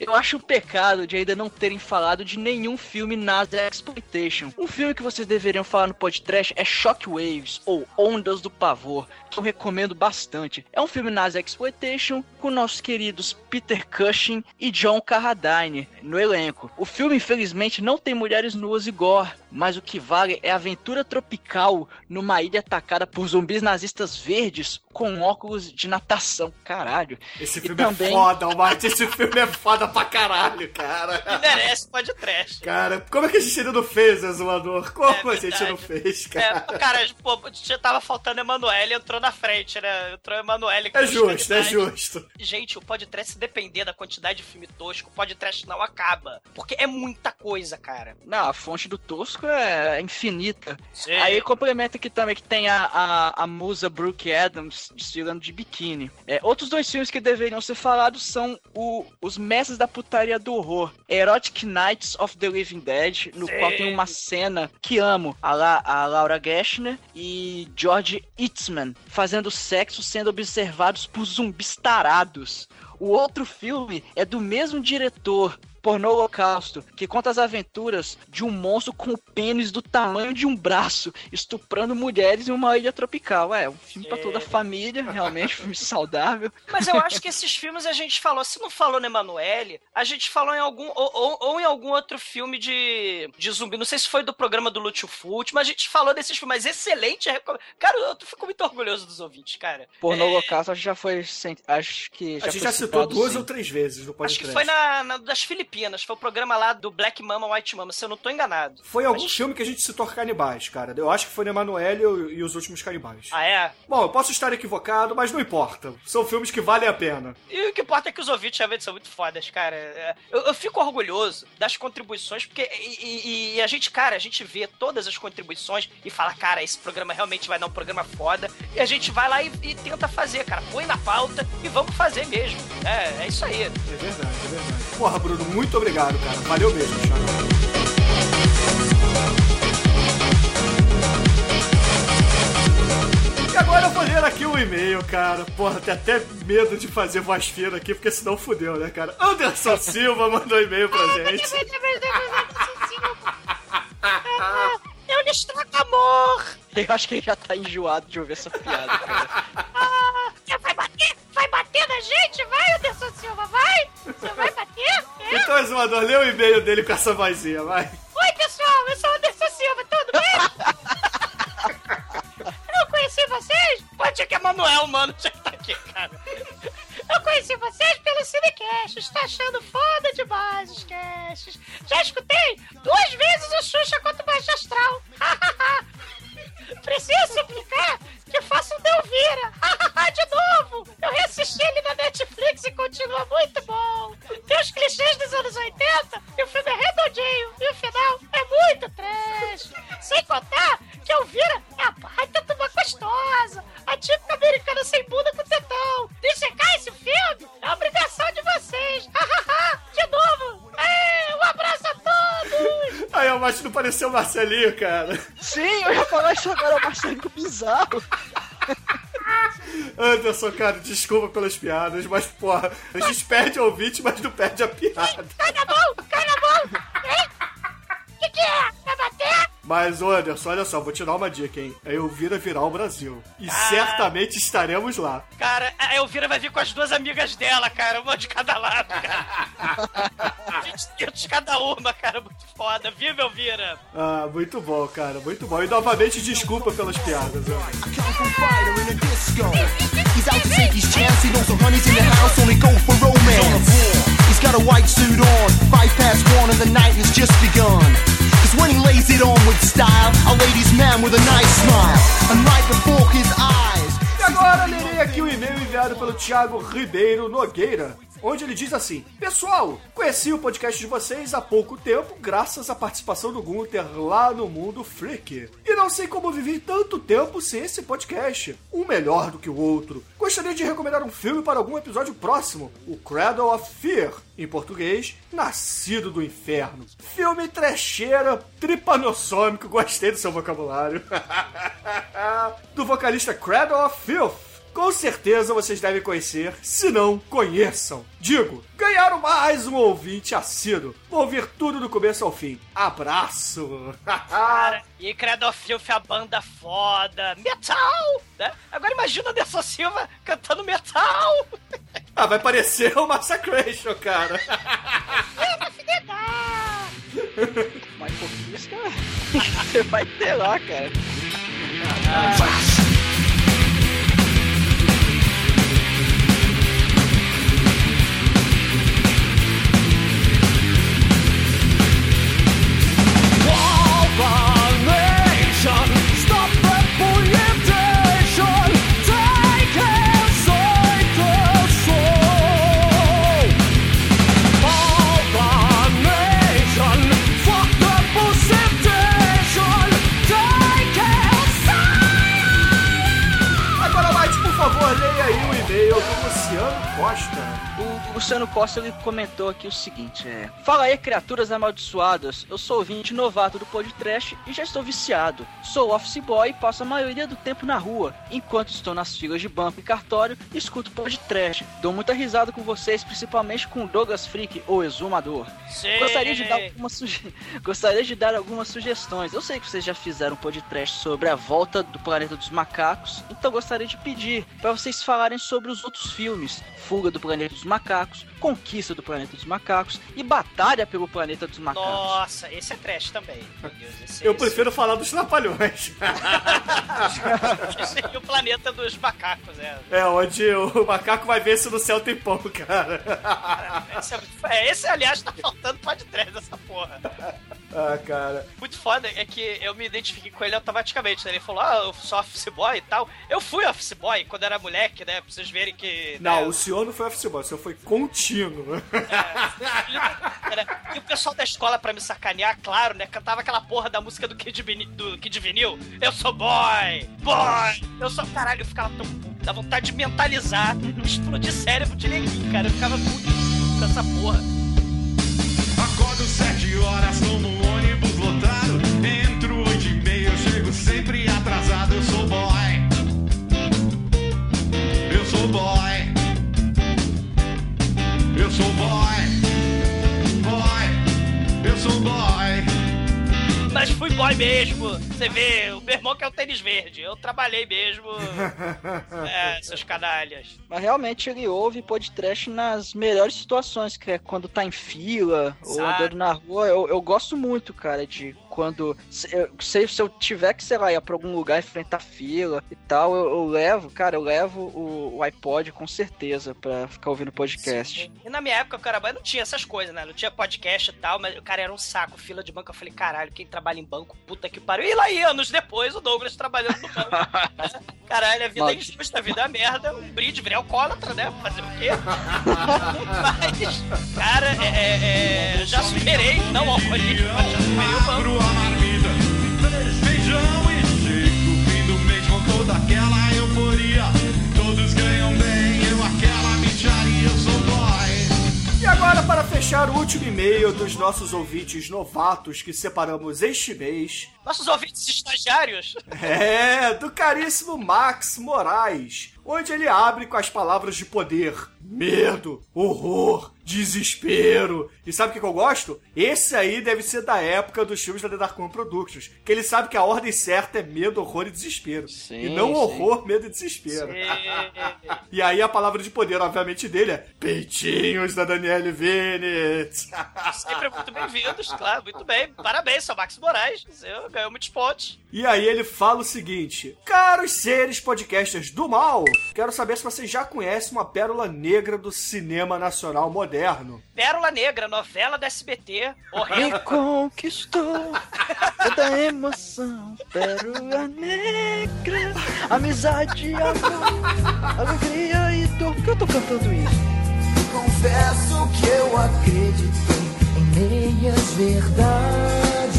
eu acho um pecado de ainda não terem falado de nenhum filme NASA Exploitation. Um filme que vocês deveriam falar no podcast é Shockwaves, ou Ondas do Pavor, que eu recomendo bastante. É um filme NASA Exploitation com nossos queridos Peter Cushing e John Carradine no elenco. O filme, infelizmente, não tem mulheres nuas e gore, mas o que vale é a aventura tropical numa ilha atacada por zumbis nazistas verdes com óculos de natação. Caralho. Esse E filme também- é foda, Almighty. Esse filme é foda pra caralho, cara. E merece pode trash. Cara, como é que a gente ainda não fez, Exumador? Como É a gente não fez, É, cara? cara, pô, já tava faltando Emanuele, entrou na frente, né? Entrou Emanuele. com É justo, é justo. Gente, o podcast, se depender da quantidade de filme tosco, o podcast não acaba. Porque é muita coisa, cara. Não, a fonte do Tosco é infinita. Sim. Aí complementa aqui também que tem a, a, a musa Brooke Adams desfilando de biquíni. É, outros dois filmes que deveriam ser falados são o, Os Mestres da putaria do horror. Erotic Nights of the Living Dead, no Sim. qual tem uma cena que amo, a, La- a Laura Gashner e George Eastman fazendo sexo sendo observados por zumbis tarados. O outro filme é do mesmo diretor, Pornô Holocausto, que conta as aventuras de um monstro com o pênis do tamanho de um braço, estuprando mulheres em uma ilha tropical. É, um filme pra toda a família, realmente, um filme (laughs) saudável. Mas eu acho que esses filmes a gente falou, se não falou no Emanuele, a gente falou em algum, ou, ou- ou em algum outro filme de, de zumbi. Não sei se foi do programa do Lúcio Fult, mas a gente falou desses filmes. Mas excelente. recom- Cara, eu fico muito orgulhoso dos ouvintes, cara. Pornô É, Holocausto acho que já foi. Acho que já A gente já citou duas sim. ou três vezes no Acho que podcast. foi na, na das Filipinas. Foi o programa lá do Black Mama, White Mama, se eu não tô enganado. Foi algum Mas- filme que a gente citou canibais, cara. Eu acho que foi no Emanuele e, e os últimos canibais. Ah, é? Bom, eu posso estar equivocado, mas não importa. São filmes que valem a pena. E o que importa é que os ouvintes realmente são muito fodas, cara. É, Eu, eu fico orgulhoso das contribuições, porque. E, e- e a gente, cara, a gente vê todas as contribuições e fala, cara, esse programa realmente vai dar um programa foda. E a gente vai lá e, e tenta fazer, cara. Põe na pauta e vamos fazer mesmo. É, é isso aí. É verdade, é verdade. Porra, Bruno, muito obrigado, cara. Valeu mesmo, Thiago. E agora eu vou ler aqui o e-mail, cara. Porra, tem até medo de fazer voz fina aqui, porque senão fudeu, né, cara? Anderson Silva mandou e-mail pra gente. Eu lhe estrago amor! Eu acho que ele já tá enjoado de ouvir essa piada, cara. Vai bater? Na gente? Vai, Anderson Silva, vai? Você vai bater? É? Então, Exumador, lê o e-mail dele com essa vozinha, vai. Oi, pessoal, eu sou o Anderson Silva, tudo bem? Eu não conheci vocês? Pode ser que é Manuel, mano, já tá aqui, cara. Eu conheci vocês pelo Cinecast. Estou achando foda demais os casts. Já escutei duas vezes o Xuxa contra o Baixo Astral. (laughs) Preciso suplicar que faça um Delvira. (laughs) De novo. Eu reassisti ele na Netflix e continua muito bom. Tem os clichês dos anos 80 e o filme é redondinho. E o final é muito trash. Sem contar que Elvira é a baita de uma gostosa. A típica americana sem bunda com tetão. E checar esse filme é obrigação de vocês. (laughs) De novo. É, um abraço a todos. Aí, eu acho que não pareceu o Marcelinho, cara. Sim, eu ia falar isso agora, Marcelinho bizarro. (laughs) Anderson, cara, desculpa pelas piadas, mas, porra, a gente perde o ouvinte, mas não perde a piada. Cai na mão, cai na mão. Hein? Que é? Vai bater? Mas, Anderson, olha só, vou te dar uma dica, hein? É eu vir a virar o Brasil. E certamente estaremos lá. Cara, a Elvira vai vir com as duas amigas dela, cara, uma de cada lado, cara. (laughs) 20 quintos cada uma, cara, muito foda. Viva, Elvira! Ah, muito bom, cara, muito bom. E novamente, desculpa pelas piadas, Anderson. Got a white suit on, five past one, and the night has just begun. Cause when he lays it on with style, a ladies' man with a nice smile. And right before his eyes. E agora lerei aqui o e-mail enviado pelo Thiago Ribeiro Nogueira, onde ele diz assim: Pessoal, conheci o podcast de vocês há pouco tempo, graças à participação do Gunther lá no Mundo Freak. E não sei como vivi tanto tempo sem esse podcast, um melhor do que o outro. Gostaria de recomendar um filme para algum episódio próximo: O Cradle of Fear, em português, Nascido do Inferno. Filme trecheira, tripanossômico, gostei do seu vocabulário. (laughs) do vocalista Cradle of Filth. Com certeza vocês devem conhecer, se não, conheçam. Digo, ganharam mais um ouvinte assíduo. Vou ouvir tudo do começo ao fim. Abraço! (laughs) Cara, e Credo of Filth, a banda foda. Metal! Né? Agora imagina o Anderson Silva cantando metal! (laughs) ah, vai parecer o Massacration, cara. Mas por isso, cara, você vai ter lá, cara. Fuck the Luciano Costa ele comentou aqui o seguinte: é, Fala aí, criaturas amaldiçoadas. Eu sou ouvinte novato do podcast e já estou viciado. Sou office boy e passo a maioria do tempo na rua. Enquanto estou nas filas de banco e cartório, escuto podcast. Dou muita risada com vocês, principalmente com o Douglas Freak, o exumador. Sim. Gostaria de dar algumas suge... (laughs) Gostaria de dar algumas sugestões. Eu sei que vocês já fizeram um podcast sobre a volta do planeta dos macacos, então gostaria de pedir para vocês falarem sobre os outros filmes: Fuga do planeta dos macacos, Conquista do planeta dos macacos e Batalha pelo planeta dos macacos. Nossa, esse é trash também. Meu Deus, esse, Eu esse- prefiro falar dos trapalhões. Esse é o planeta dos macacos, é. É, onde o macaco vai ver se no céu tem pão, cara. Esse, é, é, esse, aliás, tá faltando trás dessa porra. Ah, cara. Muito foda é que eu me identifiquei com ele automaticamente, né? Ele falou, ah, eu sou office boy e tal. Eu fui office boy quando era moleque, né? Pra vocês verem que. Não, né, o senhor não foi office boy, o senhor foi contínuo. Né? E o pessoal da escola, pra me sacanear, claro, né? Cantava aquela porra da música do Kid, Vini- do Kid Vinil. Eu sou boy! Boy! Eu sou. Caralho, eu ficava tão puto. Dá vontade de mentalizar, explodir cérebro de neguinho, cara. Eu ficava puto com essa porra. Acordo sete horas, tomo um ônibus lotado. Entro oito e meia, eu chego sempre atrasado. Eu sou boy. Eu sou boy. Eu sou boy. Boy. Eu sou boy. Mas fui boy mesmo. Você vê, o meu irmão que é o tênis verde. Eu trabalhei mesmo. (laughs) É, seus canalhas. Mas realmente ele ouve podcast nas melhores situações, que é quando tá em fila ou Exato. andando na rua. Eu, eu gosto muito, cara, de quando. Se eu, se, se eu tiver que, sei lá, ir pra algum lugar enfrentar fila e tal, eu, eu levo, cara, eu levo o, o iPod com certeza pra ficar ouvindo podcast. E na minha época, cara, não tinha essas coisas, né? Não tinha podcast e tal, mas o cara era um saco, fila de banco. Eu falei, caralho, quem trabalha em banco, puta que pariu. E lá aí, anos depois, o Douglas trabalhando no banco. (laughs) caralho, a vida é injusta, a vida é merda. Um brinde, virei alcoólatra, né? Fazer o quê? (laughs) mas, cara, é, é, é, já superei, não alcoolismo, mas já superei o banco. Abro a marmita, feijão e chego. Fim do mês com toda aquela euforia. Todos ganham bem, eu aquela micharia. Eu sou boy. E agora, para fechar o último e-mail dos nossos ouvintes novatos que separamos este mês, Nossos ouvintes estagiários. é do caríssimo Max Moraes, onde ele abre com as palavras de poder: medo, horror, desespero. E sabe o que eu gosto? Esse aí deve ser da época dos filmes da The Dark Moon Productions, que ele sabe que a ordem certa é medo, horror e desespero. Sim, e não sim. horror, medo e desespero. (laughs) E aí a palavra de poder, obviamente, dele é peitinhos da Daniele Vinitz. (laughs) Sempre muito bem-vindos, claro, muito bem. Parabéns, seu Max Moraes. Ganhou muitos pontos. E aí ele fala o seguinte: Caros seres podcasters do mal, quero saber se vocês já conhecem uma pérola negra do cinema nacional moderno. Pérola Negra, novela da SBT, Me conquistou toda emoção, pérola negra, amizade, amor, alegria e dor. Por que eu tô cantando isso? Confesso que eu acreditei em meias verdades.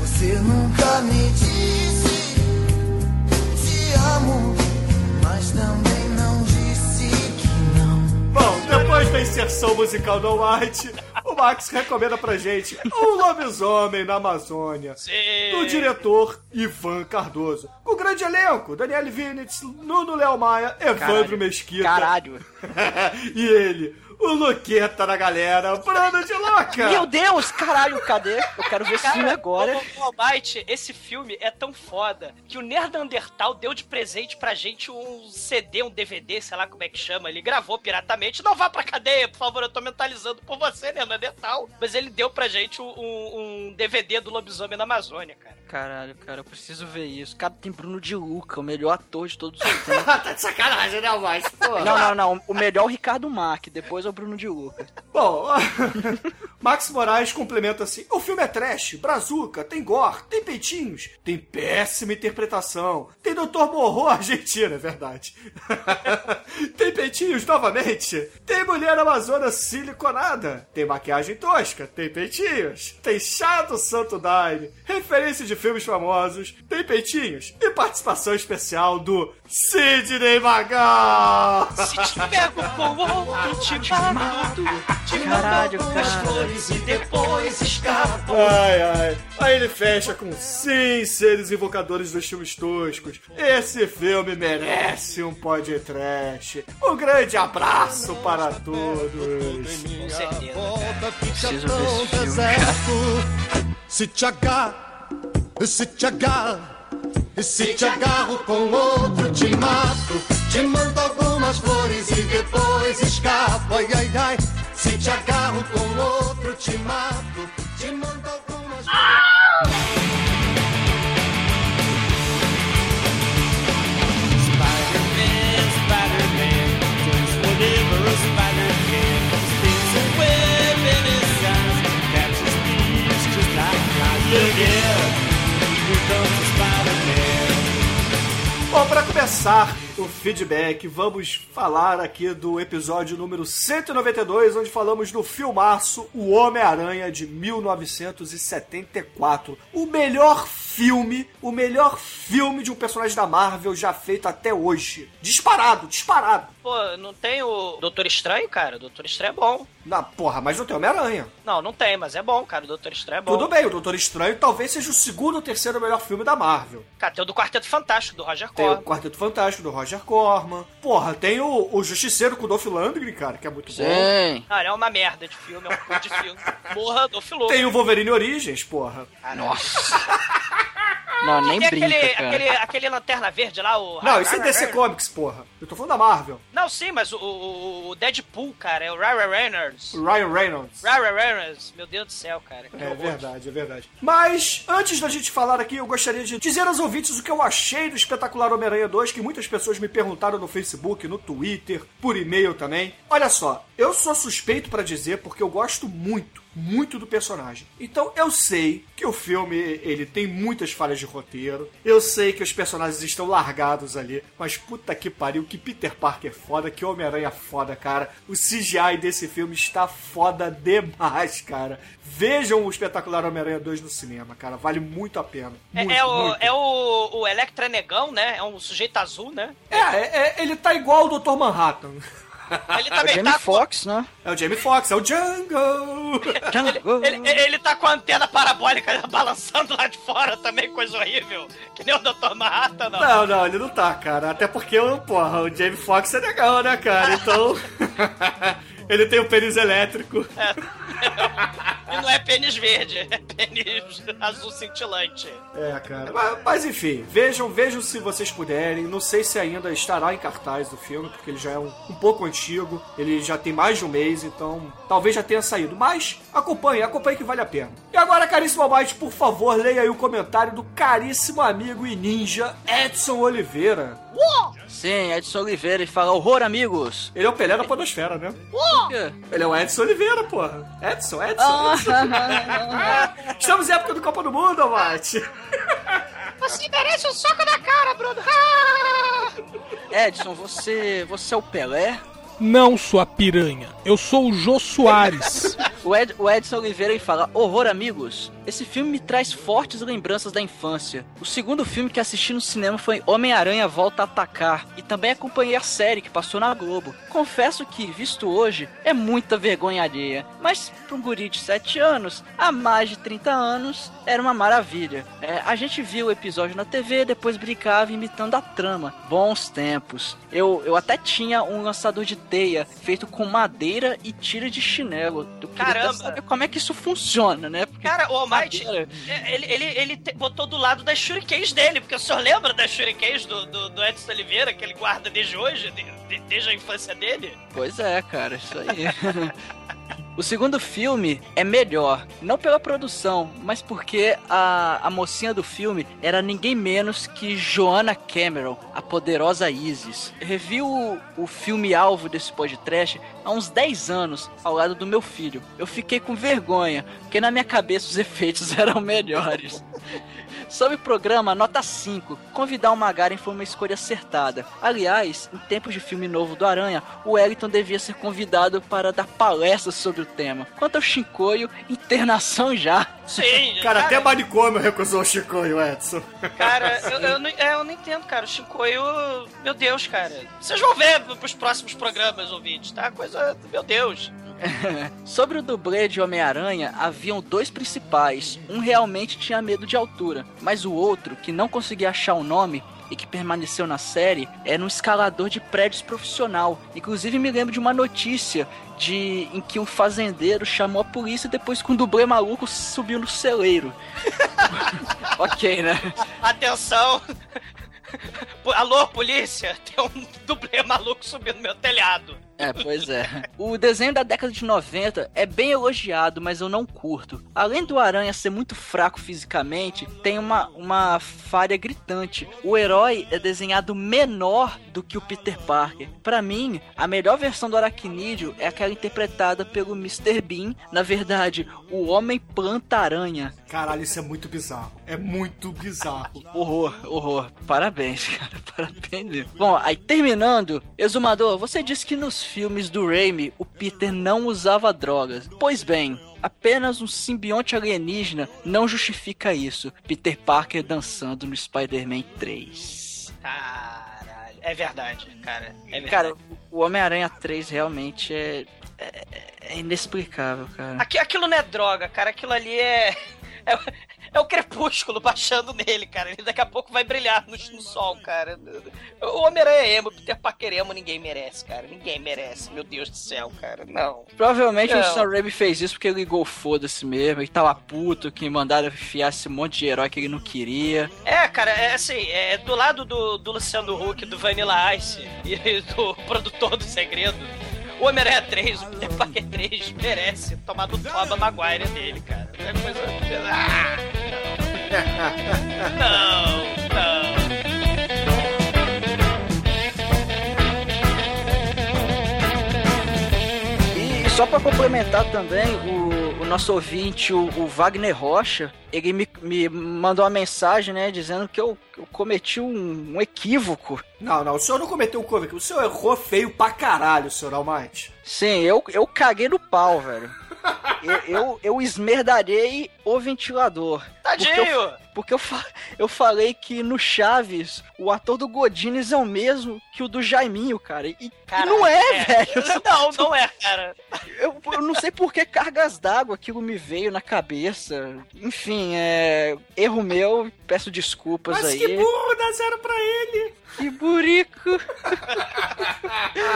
Você nunca me disse amo, mas também não disse que não. Bom, depois da inserção musical do White, o Max recomenda pra gente Um Lobisomem na Amazônia. Do diretor Ivan Cardoso. Com o grande elenco: Daniel Vinitz, Nuno Léo Maia, Evandro Caralho. Mesquita. Caralho. (laughs) e ele, o Luqueta da galera, Bruno de Louca. Meu Deus, caralho, cadê? Eu quero ver esse filme agora. Ô, Almighty, esse filme é tão foda que o Nerdandertal deu de presente pra gente um CD, um DVD, sei lá como é que chama. Ele gravou piratamente. Não vá pra cadeia, por favor, eu tô mentalizando por você, Nerdandertal. Mas ele deu pra gente um, um DVD do Lobisomem na Amazônia, cara. Caralho, cara, eu preciso ver isso. Cara, tem Bruno de Luca, o melhor ator de todos os (laughs) tempos. tá de sacanagem, né? Pô. Não, não, não. O melhor é o Ricardo Mack, depois é o Bruno de Luca. Bom, (laughs) Max Moraes complementa assim: o filme é trash, brazuca, tem gore, tem peitinhos, tem péssima interpretação, tem Dr. Morro Argentina, é verdade. (laughs) tem peitinhos novamente, tem mulher amazona siliconada, tem maquiagem tosca, tem peitinhos, tem chá do Santo Daime, referência de filmes famosos, tem peitinhos e participação especial do Sidney Magal. Se te pego com outro, te mato. Te Caralho, mando algumas cara. flores e depois escapo. Ai, ai. Aí ele fecha com sim, seres invocadores dos filmes toscos. Esse filme merece um podcast. Um grande abraço para todos. Com certeza. Preciso ver esse filme, cara. Se te agarro, se te agarro, se te agarro com outro te mato, te mando algumas flores e depois escapo. Ai, ai, ai. Se te agarro com outro te mato, te mando algumas flores. Bom, para começar feedback, vamos falar aqui do episódio número 192, onde falamos do filmaço O Homem-Aranha de 1974. O melhor filme, o melhor filme de um personagem da Marvel já feito até hoje. Disparado, disparado. Pô, não tem o Doutor Estranho, cara? O Doutor Estranho é bom. Na porra, mas não tem Homem-Aranha. Não, não tem, mas é bom, cara. O Doutor Estranho é bom. Tudo bem, o Doutor Estranho talvez seja o segundo ou terceiro melhor filme da Marvel. Cara, tem o do Quarteto Fantástico, do Roger Tem o Corman. Quarteto Fantástico do Roger Corman. Porra, tem o, o Justiceiro com o Dolph Lundgren, cara, que é muito bom. Sim. Cara, é uma merda de filme, é um cu de filme. Morra do Filou. Tem o Wolverine Origens, porra. Nossa. (laughs) Não, nem brinca, aquele, cara. aquele, aquele lanterna verde lá, o. Não, isso é DC Comics, porra. Eu tô falando da Marvel. Não, sim, mas o, o, o Deadpool, cara, é o Ryan Reynolds. O Ryan Reynolds. Ryan Reynolds, meu Deus do céu, cara. que É horror. verdade, é verdade. Mas, antes da gente falar aqui, eu gostaria de dizer aos ouvintes o que eu achei do espetacular Homem-Aranha 2, que muitas pessoas me perguntaram no Facebook, no Twitter, por e-mail também. Olha só, eu sou suspeito pra dizer porque eu gosto muito, muito do personagem. Então eu sei que o filme ele tem muitas falhas de roteiro. Eu sei que os personagens estão largados ali, mas puta que pariu, que Peter Parker é foda, que Homem-Aranha é foda, cara. O CGI desse filme está foda demais, cara. Vejam o espetacular Homem-Aranha 2 no cinema, cara. Vale muito a pena. É, Muito, é o, muito. é o, o Electra Negão, né? É um sujeito azul, né? É, é, é, ele tá igual o Dr. Manhattan. Ele (laughs) É o também Jamie tá com, Foxx, né? É o Jamie Foxx, é o Django. Django. ele, ele tá com a antena parabólica balançando lá de fora também, coisa horrível. Que nem o Dr. Manhattan, não. Não, não, ele não tá, cara. Até porque, porra, o Jamie Foxx é legal, né, cara? Então. (laughs) ele tem o pênis elétrico. (laughs) E não é pênis verde, é pênis azul cintilante. É, cara. Mas, mas, enfim, vejam, vejam se vocês puderem. Não sei se ainda estará em cartaz do filme, porque ele já é um, um pouco antigo. Ele já tem mais de um mês, então talvez já tenha saído. Mas acompanhe, acompanhe que vale a pena. E agora, caríssimo Almighty, por favor, leia aí o comentário do caríssimo amigo e ninja Edson Oliveira. Sim, Edson Oliveira e fala horror, amigos. Ele é o Pelé da Podosfera, né? Ele é o Edson Oliveira, porra. Edson, Edson. Edson. (laughs) Estamos em época do Copa do Mundo, Almighty. (laughs) Você merece um soco na cara, Bruno. (laughs) Edson, você, você é o Pelé? Não, sua piranha. Eu sou o Jô Soares. (laughs) O, Ed, o Edson Oliveira fala: Horror, amigos. Esse filme me traz fortes lembranças da infância. O segundo filme que assisti no cinema foi Homem-Aranha Volta a Atacar. E também acompanhei a série que passou na Globo. Confesso que, visto hoje, é muita vergonha alheia. Mas, para um guri de 7 anos, há mais de 30 anos, era uma maravilha. É, a gente viu o episódio na TV, depois brincava imitando a trama. Bons tempos. Eu, eu até tinha um lançador de teia feito com madeira e tira de chinelo. Eu Caramba. saber como é que isso funciona, né? Porque Cara, o Almighty, madeira- ele, ele, ele botou do lado das shurikens dele, porque o senhor lembra das shurikens do, do, do Edson Oliveira, que ele guarda desde hoje, de- de- desde a infância dele? Pois é, cara, isso aí. (laughs) O segundo filme é melhor, não pela produção, mas porque a, a mocinha do filme era ninguém menos que Joanna Cameron, a poderosa Isis. Revi o, o filme alvo desse podcast há uns 10 anos, ao lado do meu filho. Eu fiquei com vergonha, porque na minha cabeça os (laughs) efeitos eram melhores. Sobre o programa, nota 5. Convidar o Magaren foi uma escolha acertada. Aliás, em tempos de filme novo do Aranha, o Wellington devia ser convidado para dar palestras sobre o tema. Quanto ao Shinkoio, internação já. Sim, Cara, até manicômio recusou o Chicoio, Edson. Cara, (laughs) eu, eu, não, é, eu não entendo, cara. O Shinkoio, meu Deus, cara. Vocês vão ver pros próximos programas, ouvintes, tá? Coisa, meu Deus. (laughs) Sobre o dublê de Homem-Aranha, haviam dois principais. Um realmente tinha medo de altura, mas o outro, que não conseguia achar o nome e que permaneceu na série, era um escalador de prédios profissional. Inclusive me lembro de uma notícia de em que um fazendeiro chamou a polícia depois que um dublê maluco subiu no celeiro. (laughs) ok, né? Atenção! Alô, polícia! Tem um dublê maluco subindo no meu telhado. É, pois é. O desenho da década de 90 é bem elogiado, mas eu não curto. Além do Aranha ser muito fraco fisicamente, tem uma, uma falha gritante. O herói é desenhado menor do que o Peter Parker. Para mim, a melhor versão do Aracnídeo é aquela interpretada pelo Mr. Bean, na verdade, o Homem Planta Aranha. Caralho, isso é muito bizarro. É muito bizarro. (laughs) Horror, horror. Parabéns, (laughs) cara. Parabéns mesmo. Bom, aí terminando, Exumador, você disse que nos filmes do Raimi o Peter não usava drogas. Pois bem, apenas um simbionte alienígena não justifica isso. Peter Parker dançando no Spider-Man 3. Caralho. É verdade, cara. É verdade. Cara, o Homem-Aranha 3 realmente é, é, é inexplicável, cara. Aqui- aquilo não é droga, cara. Aquilo ali é. É, é o crepúsculo baixando nele, cara. Ele daqui a pouco vai brilhar no, no sol, cara. O Homem-Aranha é emo, Peter Parker é emo, ninguém merece, cara. Ninguém merece. Meu Deus do céu, cara. Não. Provavelmente Não. o Sam Raimi fez isso porque ele ligou foda-se mesmo. Ele tava puto que mandaram enfiar esse monte de herói que ele não queria. É, cara, é assim, é do lado do, do Luciano Huck, do Vanilla Ice e do (laughs) produtor do segredo. O Homem-Aranha 3, o Peter Parker 3 merece tomar do Toba Maguire dele, cara. É coisa. Ah, (laughs) não, não. E só pra complementar também, o nosso ouvinte, o, o Wagner Rocha, ele me, me mandou uma mensagem, né, dizendo que eu, eu cometi um, um equívoco. Não, não, o senhor não cometeu um cover. O senhor errou feio pra caralho, senhor Almighty. Sim, eu, eu caguei no pau, velho. (laughs) Eu, eu, eu esmerdarei o ventilador. Porque eu, Tadinho! porque eu, fa- eu falei que no Chaves, o ator do Godines é o mesmo que o do Jaiminho, cara. E, não é, velho. (laughs) Não, não é, cara. Eu, eu não sei por que cargas d'água aquilo me veio na cabeça. Enfim, é. Erro meu, peço desculpas Mas aí. que burro, dá zero pra ele. Que burico.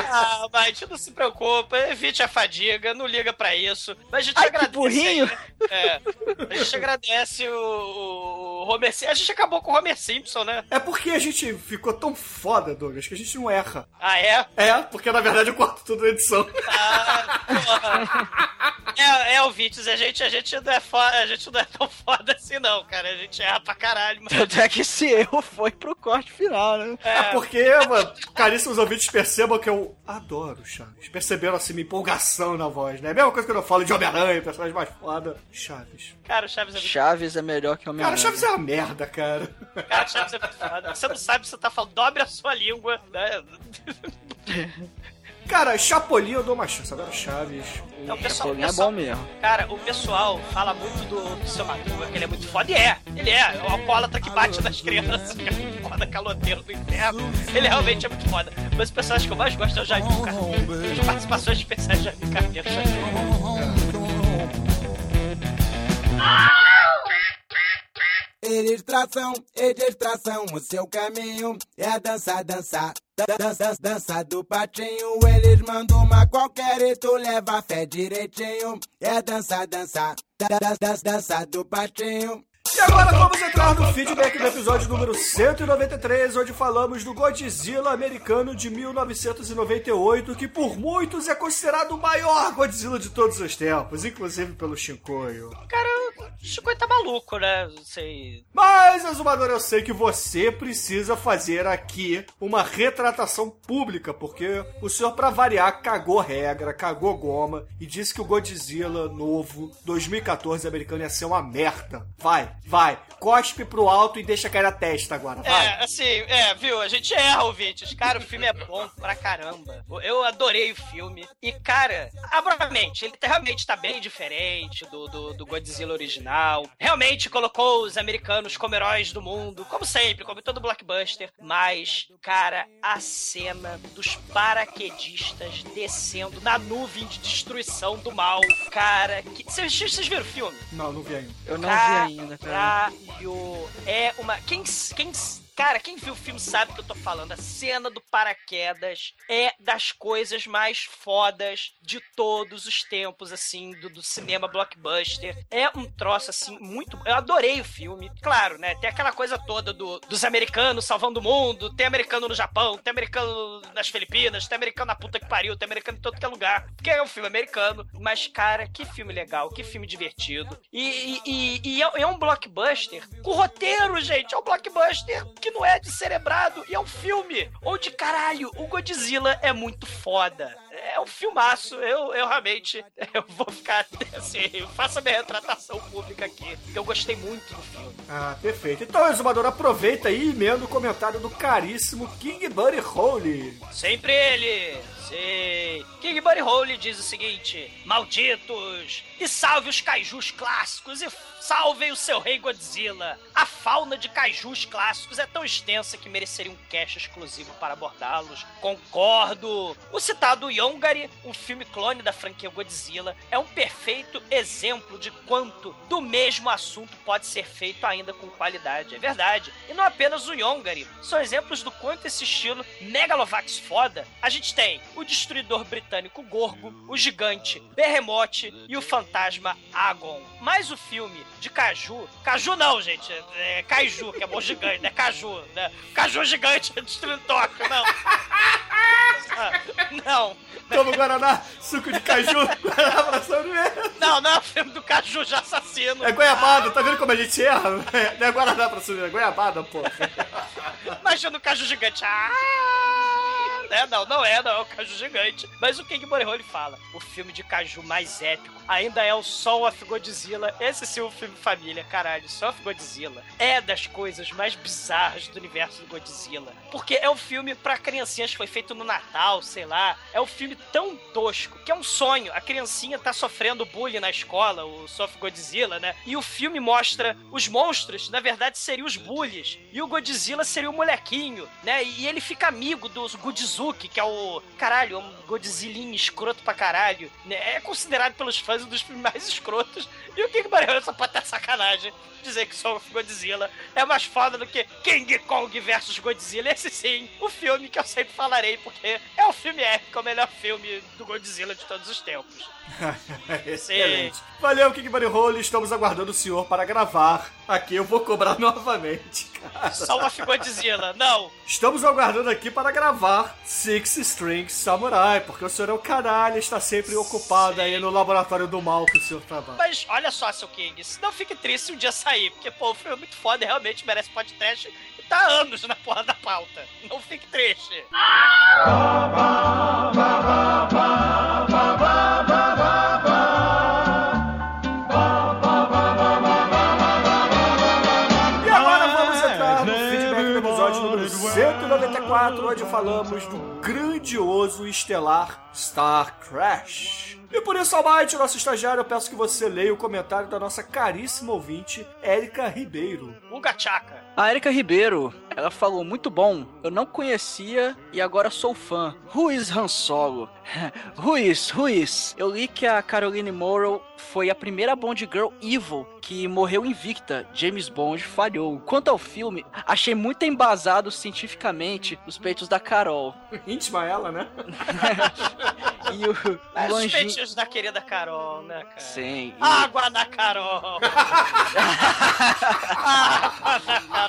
Ah, mas não se preocupa, evite a fadiga, não liga pra isso. Mas a gente Ai, que agradece. burrinho. aí, é, a gente agradece o, o Homer Simpson. A gente acabou com o Homer Simpson, né? É porque a gente ficou tão foda, Douglas, que a gente não erra. Ah, é? É, porque na verdade eu corto tudo na edição. É, é ouvintes, a gente, a gente não é foda, a gente não é tão foda assim, não, cara. A gente erra pra caralho, mas. Tanto é que esse erro foi pro corte final, né? É porque, mano, caríssimos ouvintes percebam que eu adoro Chaves. Perceberam assim, minha empolgação na voz, né? Mesma coisa que eu falo de Homem-Aranha, personagem mais foda. Chaves. Cara, o Chaves é muito Chaves é melhor que o Cara, Homem-Aranha. Chaves é uma merda, cara. Cara, Chaves é muito foda. Você não sabe se você tá falando, dobre a sua língua, né? Cara, Chapolin eu dou uma chance. Agora Chaves. Então, o pessoal, Chapolin é pessoal- bom mesmo. Cara, o pessoal fala muito do, do seu Madruga, que ele é muito foda. E é, ele é. O alcoólatra que bate nas crianças, (laughs) que é muito foda, caloteiro do inferno. Ele realmente é muito foda. Mas os personagens que eu mais gosto é o Jaime Carneiro. As participações especiais de Jaime Carneiro. Distração, e distração, o seu caminho é dançar, dançar. Dan- Dança, dança do patinho, eles mandam uma qualquer e tu leva a fé direitinho. É dançar, dançar. Dan- dan- dan- Dança do patinho. E agora vamos entrar no feedback do episódio número 193, onde falamos do Godzilla americano de 1998, que por muitos é considerado o maior Godzilla de todos os tempos, inclusive pelo Shinkoio. Cara, o Chico tá maluco, né? Não sei. Mas, Azumador, eu sei que você precisa fazer aqui uma retratação pública, porque o senhor, pra variar, cagou regra, cagou goma e disse que o Godzilla novo 2014 americano ia ser uma merda. Vai, vai, cospe pro alto e deixa cair a testa agora, vai. É, assim, é, viu? A gente erra, ouvintes. Cara, o filme é bom pra caramba. Eu adorei o filme. E, cara, abra a mente. Ele realmente tá bem diferente do, do, do Godzilla original. Realmente colocou os americanos como heróis do mundo, como sempre, como em todo blockbuster. Mas, cara, a cena dos paraquedistas descendo na nuvem de destruição do mal. Cara, que... vocês, vocês viram o filme? Não, não vi ainda. Eu não vi ainda, cara. Caralho. É uma. Quem. quem Cara, quem viu o filme sabe o que eu tô falando. A cena do paraquedas é das coisas mais fodas de todos os tempos, assim, do, do cinema blockbuster. É um troço, assim, muito. Eu adorei o filme. Claro, né? Tem aquela coisa toda do, dos americanos salvando o mundo. Tem americano no Japão, tem americano nas Filipinas, tem americano na puta que pariu, tem americano em todo que é lugar. Porque é um filme americano. Mas, cara, que filme legal, que filme divertido. E, e, e- e é, é um blockbuster com roteiro, gente. É um blockbuster que não é descerebrado. E é um filme onde, caralho, o Godzilla é muito foda. É um filmaço. Eu, eu realmente (laughs) eu vou ficar (laughs) assim. Faça minha retratação pública aqui. Eu gostei muito do filme. Ah, perfeito. Então, Exumador, aproveita aí e emenda o comentário do caríssimo King Buddy Holly. Sempre ele! Sim! King Buddy Holly diz o seguinte: Malditos! E salve os kaijus clássicos e salvem o seu rei Godzilla! A fauna de kaijus clássicos é tão extensa que mereceria um cast exclusivo para abordá-los. Concordo! O citado Yongari, um filme clone da franquia Godzilla, é um perfeito exemplo de quanto do mesmo assunto pode ser feito ainda com qualidade. É verdade. E não apenas o Yongari, são exemplos do quanto esse estilo Megalovax foda. A gente tem destruidor britânico Gorgo, o gigante Behemoth e o fantasma Agon. Mais o filme de Caju. Caju não, gente. É Kaiju, que é bom gigante, né? Caju, né? Caju gigante (laughs) destruindo Tóquio, não. Ah, não. Toma Guaraná, suco de caju, (laughs) Guaraná pra sobremesa. Não, não é o filme do Caju já assassino. É goiabada, tá vendo como a gente erra? Não é Guaraná pra sobremesa, é goiabada, pô. (laughs) Imagina o caju gigante. Ah! (laughs) É, não, não é, não é o caju gigante. Mas o King Morihole fala: o filme de caju mais épico ainda é o Soul of Godzilla. Esse sim é um filme família, caralho. Soul of Godzilla é das coisas mais bizarras do universo do Godzilla. Porque é um filme pra criancinhas que foi feito no Natal, sei lá. É um filme tão tosco que é um sonho. A criancinha tá sofrendo bullying na escola, o Soul of Godzilla, né? E o filme mostra os monstros, na verdade, seriam os bullies. E o Godzilla seria o molequinho, né? E ele fica amigo dos Que é o. Caralho, é um Godzillinho escroto pra caralho. Né? É considerado pelos fãs um dos filmes mais escrotos. E o King Barrel só pode ter sacanagem dizer que Soul of Godzilla é mais foda do que King Kong versus Godzilla. Esse sim, o filme que eu sempre falarei, porque é o filme épico, é o melhor filme do Godzilla de todos os tempos. (laughs) Excelente. Valeu, King Buddy Holly, estamos aguardando o senhor para gravar. Aqui eu vou cobrar (laughs) novamente, cara. Soul of Godzilla, não. Estamos aguardando aqui para gravar Six Strings Samurai, porque o senhor é o caralho, está sempre ocupado aí no laboratório do mal que o senhor trabalha. Mas olha só, seu King, não fique triste se um dia sair, porque, pô, o filme é muito foda e realmente merece podcast e tá há anos na porra da pauta. Não fique triste. E falamos do grandioso estelar Star Crash. E por isso, Almighty, nosso estagiário, eu peço que você leia o comentário da nossa caríssima ouvinte, Érica Ribeiro. Uga Chaka. A Erika Ribeiro, ela falou muito bom. Eu não conhecia e agora sou fã. Is Han Solo? (laughs) Who is? Eu li que a Caroline Morrow foi a primeira Bond Girl evil que morreu invicta. James Bond falhou. Quanto ao filme, achei muito embasado cientificamente os peitos da Carol. (laughs) Íntima ela, né? (laughs) e o, É, o os peitos da querida Carol, né, cara? Sim. e- Água da Carol! Água da Carol!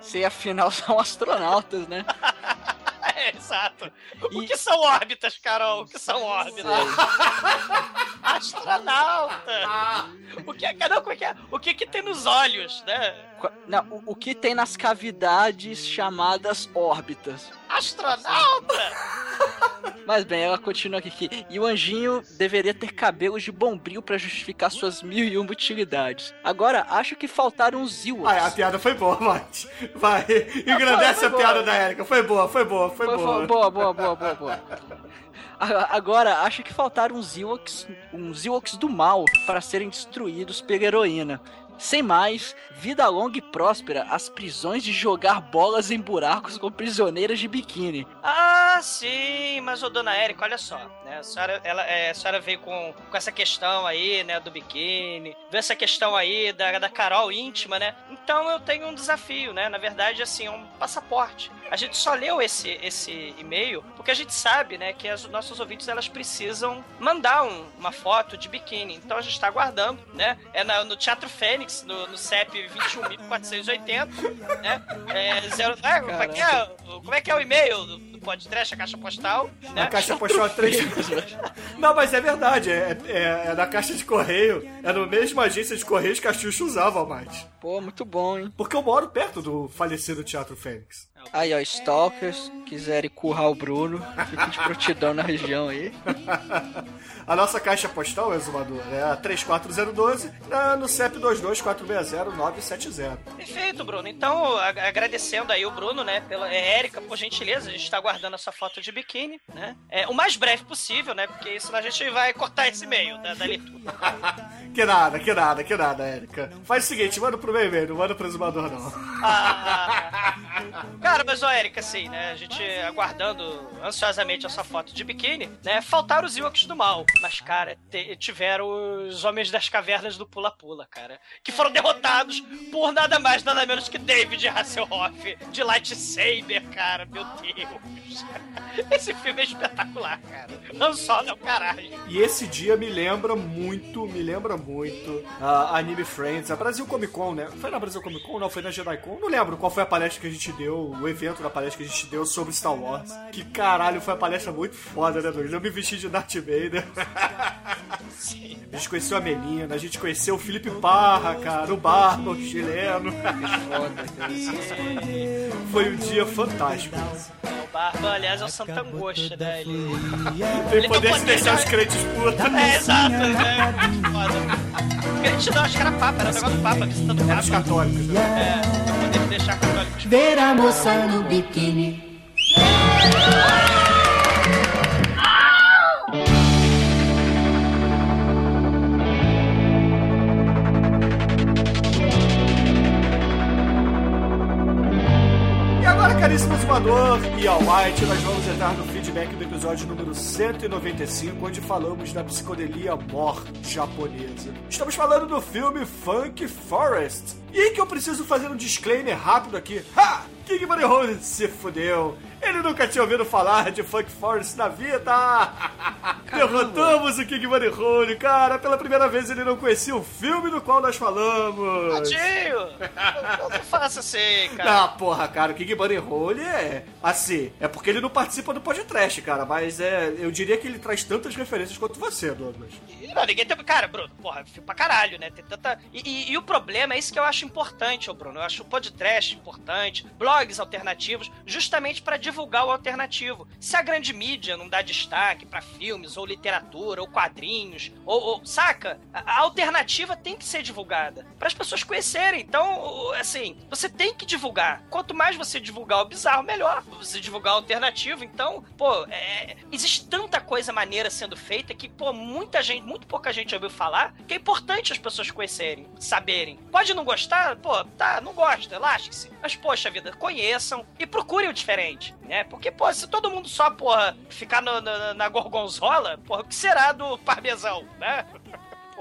Sim, afinal são astronautas, né? (laughs) É, exato. O que são órbitas, Carol? O que são órbitas? Astronauta! O que, cadê, como é que é? O que que tem nos olhos, né? Não, o, o que tem nas cavidades chamadas órbitas? Astronauta! (laughs) Mas bem, ela continua aqui. que- E o anjinho deveria ter cabelos de bombril pra justificar suas mil e uma utilidades. Agora, acho que faltaram os Ewoks. Ah, a piada foi boa, Mate. (laughs) Vai, engrandece a piada boa. da Erika. Foi boa, foi boa, foi, Foi- boa. foi boa, boa, boa, boa, boa. (laughs) Agora, acho que faltaram uns Ewoks, uns Ewoks do mal para serem destruídos pela heroína. Sem mais, vida longa e próspera, as prisões de jogar bolas em buracos com prisioneiras de biquíni. Ah, sim, mas ô dona Érica, olha só, né? A senhora, ela, é, a senhora veio com, com essa questão aí, né, do biquíni, veio essa questão aí da, da Carol íntima, né? Então eu tenho um desafio, né? Na verdade, assim, um passaporte. A gente só leu esse, esse e-mail porque a gente sabe, né, que as nossos ouvintes elas precisam mandar um- uma foto de biquíni. Então a gente tá aguardando, né? É na- no Teatro Fênix, no, no CEP 21.480, né? É, zero, é, como, é que é, como é que é o e-mail do, do podcast, a caixa postal? Né? A caixa postal 3. Não, mas é verdade, é, é, é na caixa de correio. É na mesma agência de correios que a Xuxa usava, Mate. Pô, muito bom, hein? Porque eu moro perto do falecido Teatro Fênix. Aí, ó, Stalkers, quiserem currar o Bruno, fica de prontidão na região aí. (laughs) A nossa caixa postal, exumador, é a 34012, né, no CEP 22460-970. Perfeito, Bruno. Então, agradecendo aí o Bruno, né, pela é, Érica, por gentileza, a gente tá aguardando essa foto de biquíni, né? É, o mais breve possível, né? Porque senão a gente vai cortar esse e-mail da, da leitura. (laughs) Que nada, que nada, que nada, Érica. Faz o seguinte, manda pro meu e-mail, não manda pro exumador, não. Ah, cara, (laughs) mas ó, Érica, assim, né? A gente aguardando ansiosamente essa foto de biquíni, né? Faltaram os Ewoks do mal. Mas, cara, tiveram os Homens das Cavernas do Pula-Pula, cara. Que foram derrotados por nada mais, nada menos que David Hasselhoff de Lightsaber, cara. Meu Deus. (laughs) Esse filme é espetacular, cara. Não só, não, caralho. E esse dia me lembra muito, me lembra muito a Anime Friends, a Brasil Comic Con, né? Foi na Brasil Comic Con? Não, foi na JediCon? Não lembro qual foi a palestra que a gente deu, o evento da palestra que a gente deu sobre Star Wars. Que caralho, foi uma palestra muito foda, né, doido? Eu me vesti de Darth Vader. A gente conheceu a Melina, a gente conheceu o Felipe Parra, cara, o Barba, o chileno. (laughs) Foi um dia fantástico. Barba, aliás, é o Santangosta, né? Ele... Tem poder de deixar os crentes putos. É, exato, né? Foda. Gratidão, acho que era Papa, era o negócio do Papa, visitando o Papa. Os católicos, né? É, poder deixar católicos. Ver a moça no biquíni. E ao White, nós vamos entrar no feedback do episódio número 195, onde falamos da psicodelia mor japonesa. Estamos falando do filme Funk Forest. E que eu preciso fazer um disclaimer rápido aqui. Ha! King Money Hole se fudeu. Ele nunca tinha ouvido falar de Funk Forest na vida. (laughs) Derrotamos o King Money Hole, cara. Pela primeira vez ele não conhecia o filme do qual nós falamos. Tadinho! Não, não faça assim, cara. Ah, porra, cara, o King Bunny Hole é. Assim, é porque ele não participa do podcast, cara, mas é. Eu diria que ele traz tantas referências quanto você, Douglas. Não, ninguém tem. Cara, Bruno, porra, filme pra caralho, né? Tem tanta. E, e- e o problema é isso que eu acho importante, ô Bruno. Eu acho o podcast importante, blogs alternativos, justamente pra divulgar o alternativo. Se a grande mídia não dá destaque pra filmes, ou literatura, ou quadrinhos, ou. ou- saca? A, alternativa tem que ser divulgada. para as pessoas conhecerem. Então, assim, você tem que divulgar. Quanto mais você divulgar o bizarro, melhor. Você divulgar o alternativo, então, pô, é, existe tanta coisa maneira sendo feita que, pô, muita gente, muito pouca gente ouviu falar, que é importante as pessoas conhecerem, saberem. Pode não gostar? Pô, tá, não gosta, lasque-se. Mas, poxa vida, conheçam e procurem o diferente, né? Porque, pô, se todo mundo só, porra, ficar no- na, na gorgonzola, porra, o que será do parmesão, né?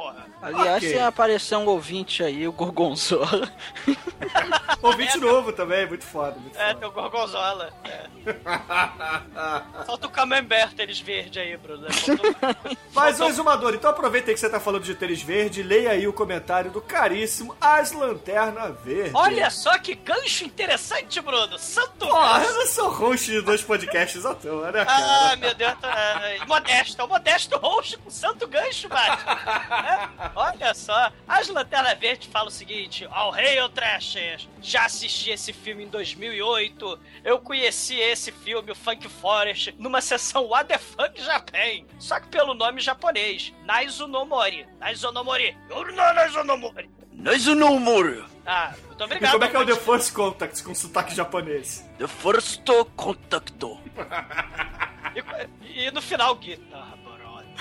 Porra. Aliás, Ok. se aparecer um ouvinte aí, o Gorgonzola. (laughs) Ouvinte novo também, muito foda. Muito É, tem o Gorgonzola. É. (laughs) Falta o Camembert tênis verde aí, Bruno. (laughs) Mas, ô Exumador, então aproveita aí que você tá falando de tênis verde, leia aí o comentário do caríssimo As Lanterna Verde. Olha só que gancho interessante, Bruno. Santo Porra, eu não sou host de dois podcasts à toa, né, cara? Ah, meu Deus. ah, modesto, é o modesto host com santo gancho, Bate. Olha só. As Lanternas Verdes falam o seguinte: All Hail Trashers. Já assisti esse filme em 2008. Eu conheci esse filme, o Funk Forest, numa sessão What the Funk Japan. Só que pelo nome japonês: Naizu no Mori. Naizu no Mori. Yoruna Naizu no Mori. Naizu no Mori. Ah, muito E obrigado. como é que é o The. First Contact com sotaque japonês? The first contact. E, e no final, guitarra, brother.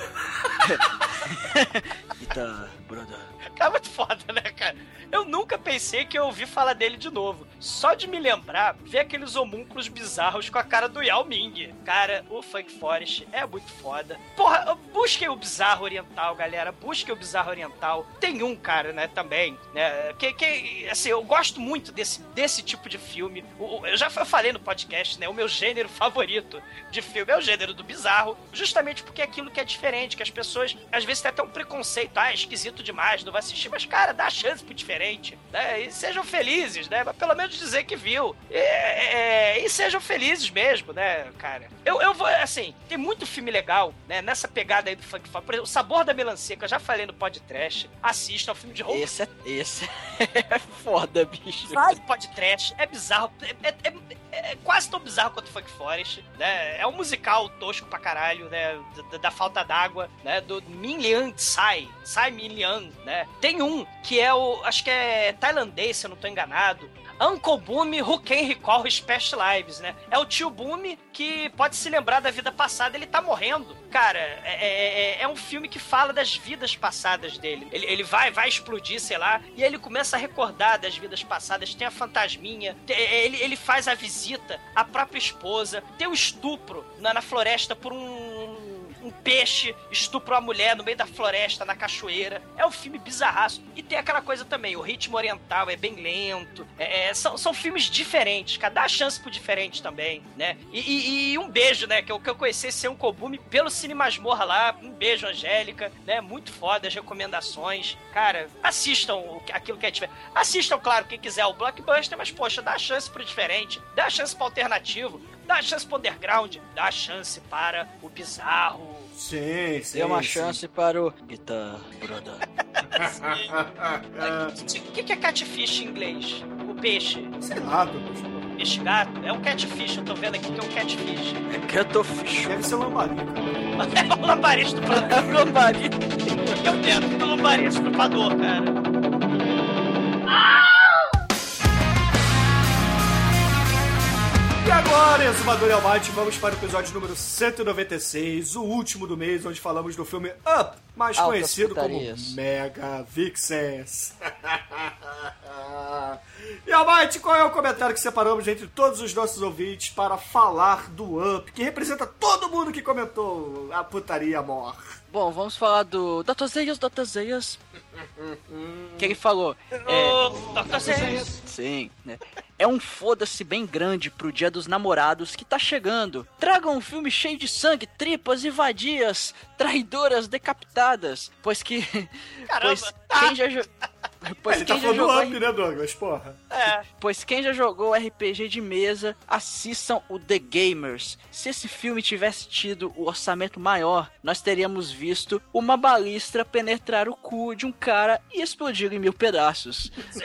(laughs) Eita, brother. Cara, muito foda, né, cara? Eu nunca pensei que eu ouvi falar dele de novo. Só de me lembrar, ver aqueles homúnculos bizarros com a cara do Yao Ming. Cara, o Funk Forest é muito foda. Porra, busquem o bizarro oriental, galera. Busquem o bizarro oriental. Tem um, cara, né, também, né? Que, que assim, eu gosto muito desse, desse tipo de filme. Eu já fa- falei no podcast, né? O meu gênero (laughs) favorito de filme é o gênero do bizarro, justamente porque é aquilo que é diferente, que as pessoas às vezes têm até um preconceito, ah, é esquisito demais, não vai assistir, mas cara, dá chance pro diferente, né? E sejam felizes, né? Mas pelo menos dizer que viu. E, é, e sejam felizes mesmo, né, cara? Eu, eu vou, assim, tem muito filme legal, né? Nessa pegada aí do funk. Por exemplo, O Sabor da Melancia, que eu já falei no podcast. Assista, é um filme de roubo. Esse é, esse (laughs) é foda, bicho. Vai podcast, é bizarro, é, é- é- é quase tão bizarro quanto Funk Forest, né? É um musical tosco pra caralho, né? Da, da falta d'água, né? Do Min Lian Tsai, Tsai Min Lian, né? Tem um que é o, acho que é tailandês, se eu não tô enganado. Uncle Boom Who Can Recall Past Lives, né? É o tio Boom que pode se lembrar da vida passada, ele tá morrendo. Cara, é, é- é- é um filme que fala das vidas passadas dele. Ele, ele vai, vai explodir, sei lá, e aí ele começa a recordar das vidas passadas. Tem a fantasminha, tem- ele, ele faz a visita à própria esposa, tem o estupro na, na floresta por um um peixe estupra uma mulher no meio da floresta, na cachoeira. É um filme bizarraço. E tem aquela coisa também, o ritmo oriental é bem lento. É, é, são, são filmes diferentes, cara. Dá chance pro diferente também, né? E, e- e um beijo, né? Que eu, que eu conheci esse um Kobume pelo Cine Masmorra lá. Um beijo, Angélica, né? Muito foda as recomendações. Cara, assistam aquilo que é diferente. Assistam, claro, quem quiser o blockbuster, mas, poxa, dá chance pro diferente. Dá chance pro alternativo. Dá chance pro underground. Dá chance para o bizarro. Sim, sim. Dê uma sim. chance para o Guitar Brother. (laughs) O que, que é catfish em inglês? O peixe. Sei lá, Peixe gato? É um catfish, eu tô vendo aqui que é um catfish. É Catofish. Deve ser lambari, cara. (laughs) É um lambari estuprador. lambari. Eu dentro do lambari estrupador, cara. E agora, Exumador e Almighty, vamos para o episódio número 196, o último do mês, onde falamos do filme Up, mais Altas conhecido putarias. como Mega Vixens. (laughs) e Almighty, qual é o comentário que separamos entre todos os nossos ouvintes para falar do Up, que representa todo mundo que comentou a putaria mor? Bom, vamos falar do Dr. Zeias, Dr. Zeias. que ele falou. Ô, Dr. Zeias. Sim, né? É um foda-se bem grande pro Dia dos Namorados que tá chegando. Tragam um filme cheio de sangue, tripas e vadias, traidoras decapitadas. Pois que. (laughs) Caramba. Pois quem já Pois Ele tá quem já falando do jogou Up, né, Douglas? Porra. É. Pois quem já jogou RPG de mesa, assistam o The Gamers. Se esse filme tivesse tido o orçamento maior, nós teríamos visto uma balistra penetrar o cu de um cara e explodir em mil pedaços. (laughs)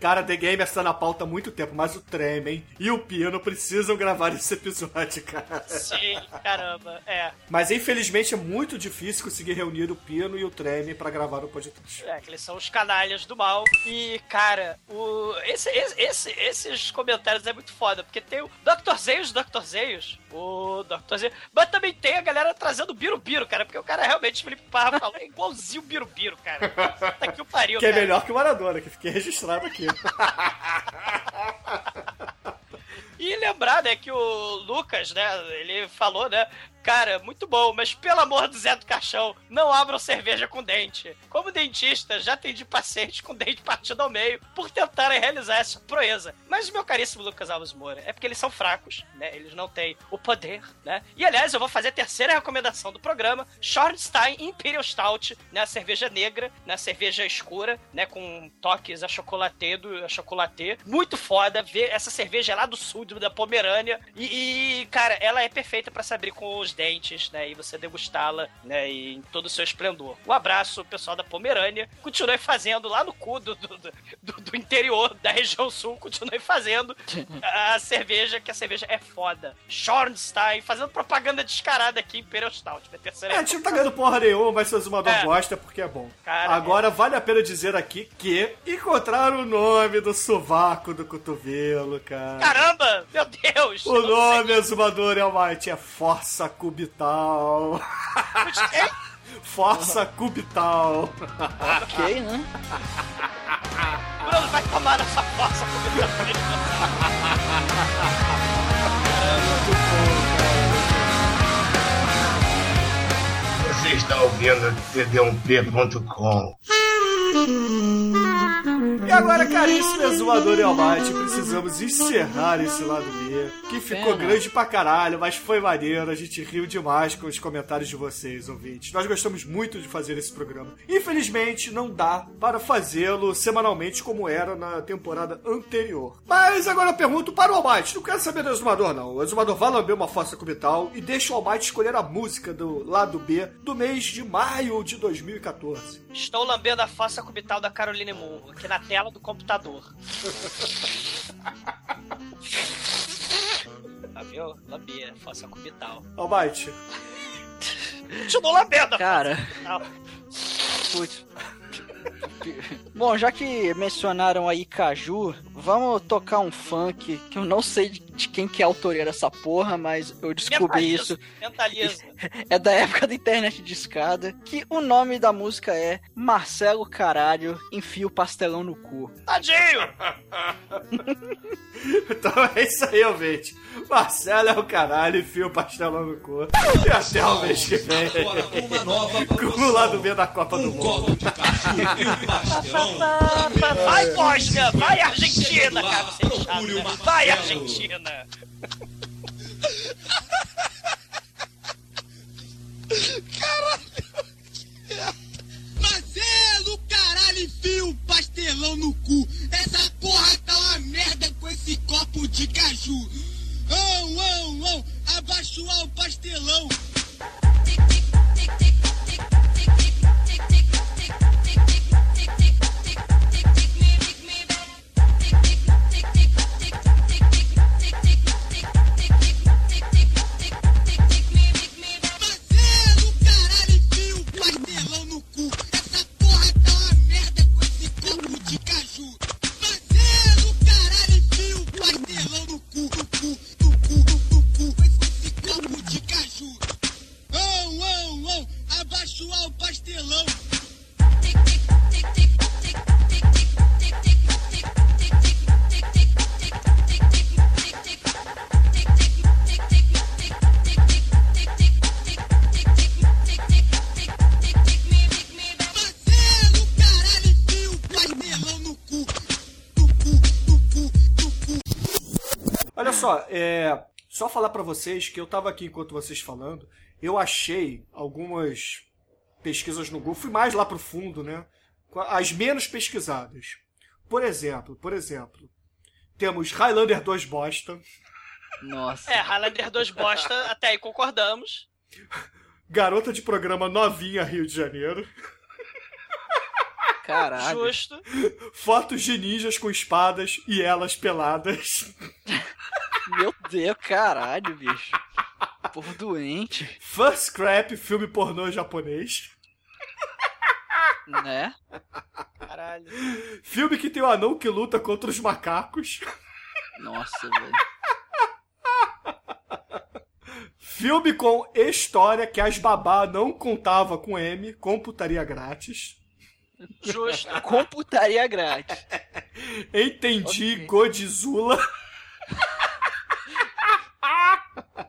Cara, The Game está na pauta há muito tempo, mas o Tremem e o Piano precisam gravar esse episódio, cara. Sim, caramba. É. Mas infelizmente é muito difícil conseguir reunir o Piano e o Treme pra gravar o podcast. É, que eles são os canalhas do mal. E, cara, o... esse, esse, esse- esses comentários é muito foda, porque tem o Dr. Zeios, Dr. Zeios, o Dr. Zeios, mas também tem a galera trazendo o Birubiru, cara, porque o cara realmente, Felipe Parra falou, é igualzinho o Birubiru, cara. Puta que o pariu, Que é cara. melhor que o Maradona, que fiquei registrado aqui. (laughs) E lembrar, né, que o Lucas, né, ele falou, né, cara, muito bom, mas pelo amor do Zé do Caixão, não abram cerveja com dente. Como dentista, já atendi pacientes com dente partido ao meio por tentarem realizar essa proeza. Mas, meu caríssimo Lucas Alves Moura, é porque eles são fracos, né, eles não têm o poder, né, e aliás, eu vou fazer a terceira recomendação do programa, Schornstein Imperial Stout, né, a cerveja negra, né, cerveja escura, né, com toques achocolatado, achocolatê, muito foda, ver essa cerveja é lá do sul, da Pomerânia, e, e, cara, ela é perfeita para se abrir com os dentes, né, e você degustá-la, né, em todo o seu esplendor. Um abraço, pessoal da Pomerânia, continue fazendo lá no cu do, do, do, do interior da região sul, continue fazendo (laughs) a cerveja, que a cerveja é foda. Schornstein, fazendo propaganda descarada aqui, Imperial Stout, minha terceira É, a gente não tá ganhando porra nenhuma, mas se o Zumador É. gosta, porque é bom. Cara, Agora, vale a pena dizer aqui que encontraram o nome do sovaco do cotovelo, cara. Caramba! Meu Deus! O nome exumador é uma é força cubital. força cubital. Ok, né? Bruno, vai tomar essa força Você está ouvindo td1p.com. E agora, caríssimo exumador e almighty, precisamos encerrar esse lado B, que ficou Pena. grande pra caralho, mas foi maneiro, a gente riu demais com os comentários de vocês, ouvintes. Nós gostamos muito de fazer esse programa. Infelizmente, não dá para fazê-lo semanalmente como era na temporada anterior. Mas agora eu pergunto para o Almighty, não quero saber do exumador não. O exumador vai lamber uma fossa cubital e deixa o Almighty escolher a música do lado B do mês de maio de 2014. Estou lambendo a fossa cubital da Caroline Moon, aqui na tela do computador. Tá viu? Lambi a fossa cubital. Almighty, Estou lambendo a Cara. fossa cubital. Putz. Bom, já que mencionaram aí Caju, vamos tocar um funk que eu não sei de, de quem que é a autoria dessa porra, mas eu descobri Mentaliza, isso. Mentaliza. (laughs) É da época da internet de escada, que o nome da música é Marcelo Caralho, enfia o pastelão no cu. Tadinho! (laughs) Então é isso aí, ouvinte. Marcelo é o caralho, enfia o pastelão no cu. E até o mês que vem. (laughs) Com o lado B da Copa do Mundo. Vai, Bósnia! Vai, Argentina, cara, você é chato, né? Vai, Argentina! Marcelo, caralho, enfia o pastelão no cu. Essa porra tá uma merda com esse copo de caju. Ão, ão, ão, abaixo o pastelão. Marcelo, Só falar pra vocês que eu tava aqui enquanto vocês falando, eu achei algumas pesquisas no Google, fui mais lá pro fundo, né? As menos pesquisadas. Por exemplo, por exemplo, temos Highlander 2 bosta, Nossa. É, Highlander 2 bosta, (laughs) até aí concordamos. Garota de programa novinha Rio de Janeiro, Caralho. Justo. fotos de ninjas com espadas e elas peladas. (laughs) Meu Deus, caralho, bicho. Povo doente, First Scrap, filme pornô japonês. né? Caralho. Filme que tem o anão que luta contra os macacos. Nossa, velho. Filme com história que as babá não contava com M, computaria grátis. Justo. Computaria grátis. Entendi, Godzilla.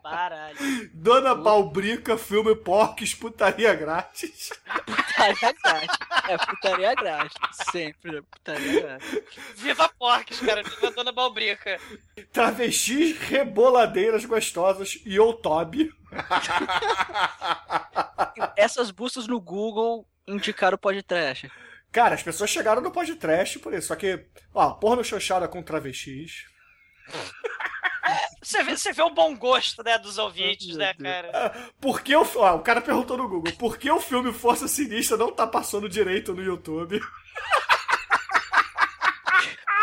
Baralho. Dona Balbrica, filme Porques, putaria grátis. Putaria grátis. É, putaria grátis. Sempre é putaria grátis. Viva Porques, cara. Viva Dona Balbrica. Travestis, reboladeiras gostosas e Outob. (laughs) Essas buscas no Google indicaram o podcast. Cara, as pessoas chegaram no podcast por isso. Só que, ó, porno chanchada com travestis. Você vê, você vê o bom gosto, né, dos ouvintes, né, cara? Por que o, ó, o cara perguntou no Google, por que o filme Força Sinistra não tá passando direito no YouTube? (laughs)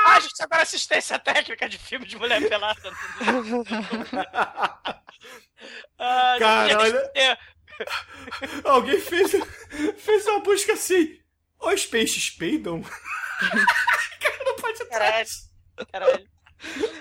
Ah, a gente agora assistência técnica de filme de mulher pelada. (laughs) ah, Cara, olha- (laughs) Alguém fez, fez uma busca assim. Os peixes peidam? cara, não pode Caralho. Caralho.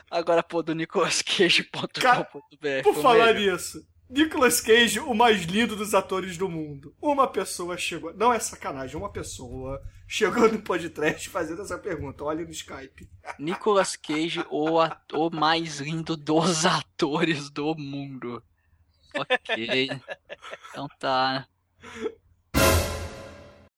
Agora, pô, do nicolascage.com.br. Por falar nisso, Nicolas Cage, o mais lindo dos atores do mundo. Uma pessoa chegou. Não é sacanagem, uma pessoa chegou no podcast fazendo essa pergunta. Olha no Skype. Nicolas Cage, o ator mais lindo dos atores do mundo. Ok. Então tá.